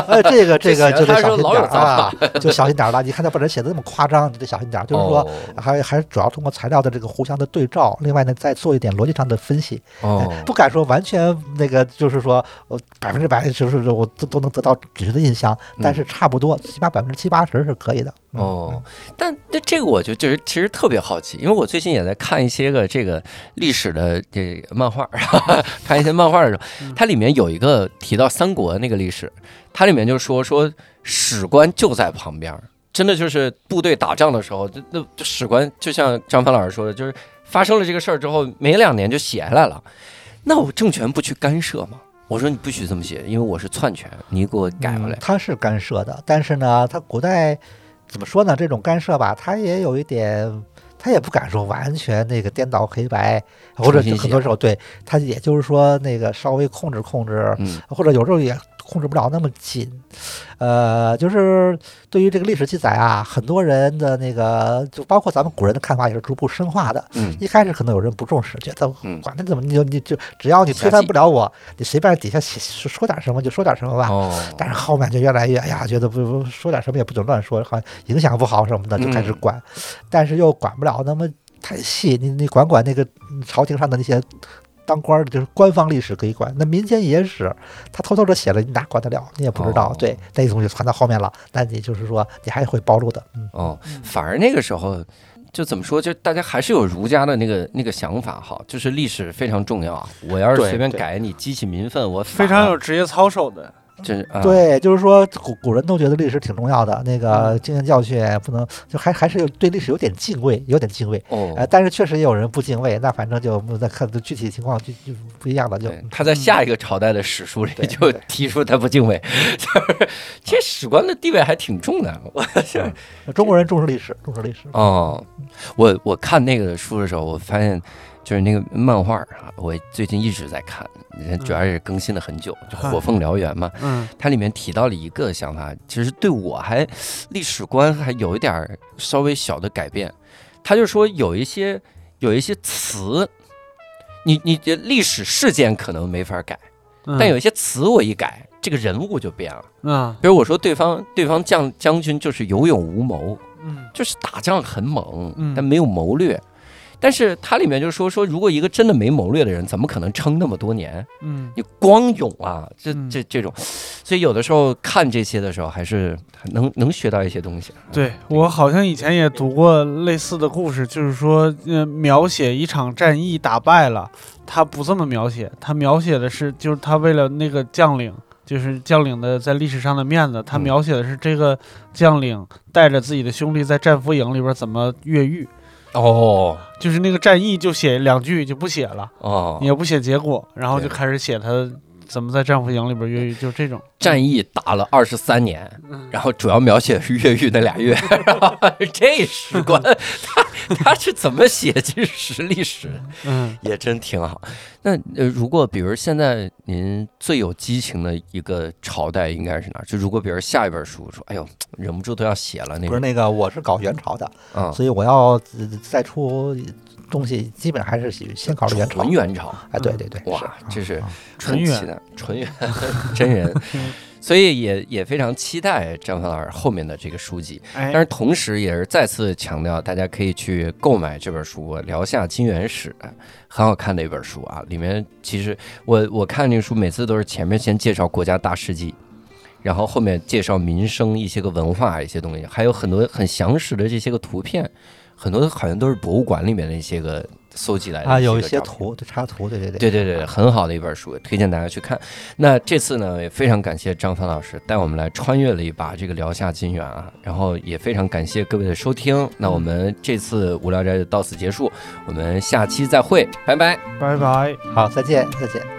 呃，这个 这个就得小心点儿啊，就小心点儿了。你看他把人写的那么夸张，你得小心点儿。就是说，还还主要通过材料的这个互相的对照，另外呢再做一点逻辑上的分析。哦，不敢说完全那个，就是说呃百分之百就是我都都能得到准确的印象，但是差不多起码百分之七八十是可以的。哦，但那这个我就就是其实特别好奇，因为我最近也在看一些个这个历史的这漫画，看一些漫画的时候。它里面有一个提到三国那个历史，它里面就说说史官就在旁边，真的就是部队打仗的时候，那史官就像张帆老师说的，就是发生了这个事儿之后，没两年就写下来了。那我政权不去干涉吗？我说你不许这么写，因为我是篡权，你给我改回来。他是干涉的，但是呢，他古代怎么说呢？这种干涉吧，他也有一点。他也不敢说完全那个颠倒黑白，或者很多时候对他，也就是说那个稍微控制控制，或者有时候也。控制不了那么紧，呃，就是对于这个历史记载啊，很多人的那个，就包括咱们古人的看法也是逐步深化的。嗯，一开始可能有人不重视，觉得管他怎么，你就你就只要你推翻不了我，你随便底下写说点什么就说点什么吧。哦。但是后面就越来越，哎呀，觉得不不说点什么也不准乱说，好像影响不好什么的，就开始管，但是又管不了那么太细，你你管管那个朝廷上的那些。当官的就是官方历史可以管，那民间野史他偷偷的写了，你哪管得了？你也不知道。对，那些东西传到后面了，那你就是说你还会暴露的。哦，反而那个时候就怎么说，就大家还是有儒家的那个那个想法哈，就是历史非常重要。我要是随便改，你激起民愤，我非常有职业操守的。对，就是说古古人都觉得历史挺重要的，那个经验教训不能就还还是有对历史有点敬畏，有点敬畏。哦，但是确实也有人不敬畏，那反正就再看具体情况就就不一样了。就他在下一个朝代的史书里就提出他不敬畏，就是其实史官的地位还挺重的。我想中国人重视历史，重视历史。哦，我我看那个书的时候，我发现。就是那个漫画啊，我最近一直在看，主要是更新了很久，就《火凤燎原》嘛。嗯，它里面提到了一个想法，其实对我还历史观还有一点稍微小的改变。他就说有一些有一些词，你你的历史事件可能没法改，但有一些词我一改，这个人物就变了。嗯，比如我说对方对方将将军就是有勇无谋。嗯，就是打仗很猛，但没有谋略。但是它里面就说说，如果一个真的没谋略的人，怎么可能撑那么多年？嗯，你光勇啊，这这这种，所以有的时候看这些的时候，还是能能学到一些东西。对我好像以前也读过类似的故事，就是说，呃，描写一场战役打败了，他不这么描写，他描写的是，就是他为了那个将领。就是将领的在历史上的面子，他描写的是这个将领带着自己的兄弟在战俘营里边怎么越狱。哦，就是那个战役就写两句就不写了，哦，也不写结果，然后就开始写他。怎么在战俘营里边越狱？就这种战役打了二十三年，然后主要描写是越狱那俩月，这史官他他是怎么写这史历史？嗯，也真挺好。那呃，如果比如现在您最有激情的一个朝代应该是哪？就如果比如下一本书说，哎呦，忍不住都要写了，那不是那个我是搞元朝的，嗯，所以我要再出。东西基本还是先考虑元朝，纯元朝，哎，对对对，哇，这是纯元，纯元真人，所以也也非常期待张凡老师后面的这个书籍。但是同时也是再次强调，大家可以去购买这本书《聊下金元史》，很好看的一本书啊。里面其实我我看那个书，每次都是前面先介绍国家大事记，然后后面介绍民生一些个文化一些东西，还有很多很详实的这些个图片。很多好像都是博物馆里面的一些个搜集来的啊，有一些图，插图，对对对，对对对，很好的一本书，推荐大家去看。那这次呢，也非常感谢张帆老师带我们来穿越了一把这个辽夏金元啊，然后也非常感谢各位的收听。那我们这次无聊斋就到此结束，我们下期再会，拜拜，拜拜，好，再见，再见。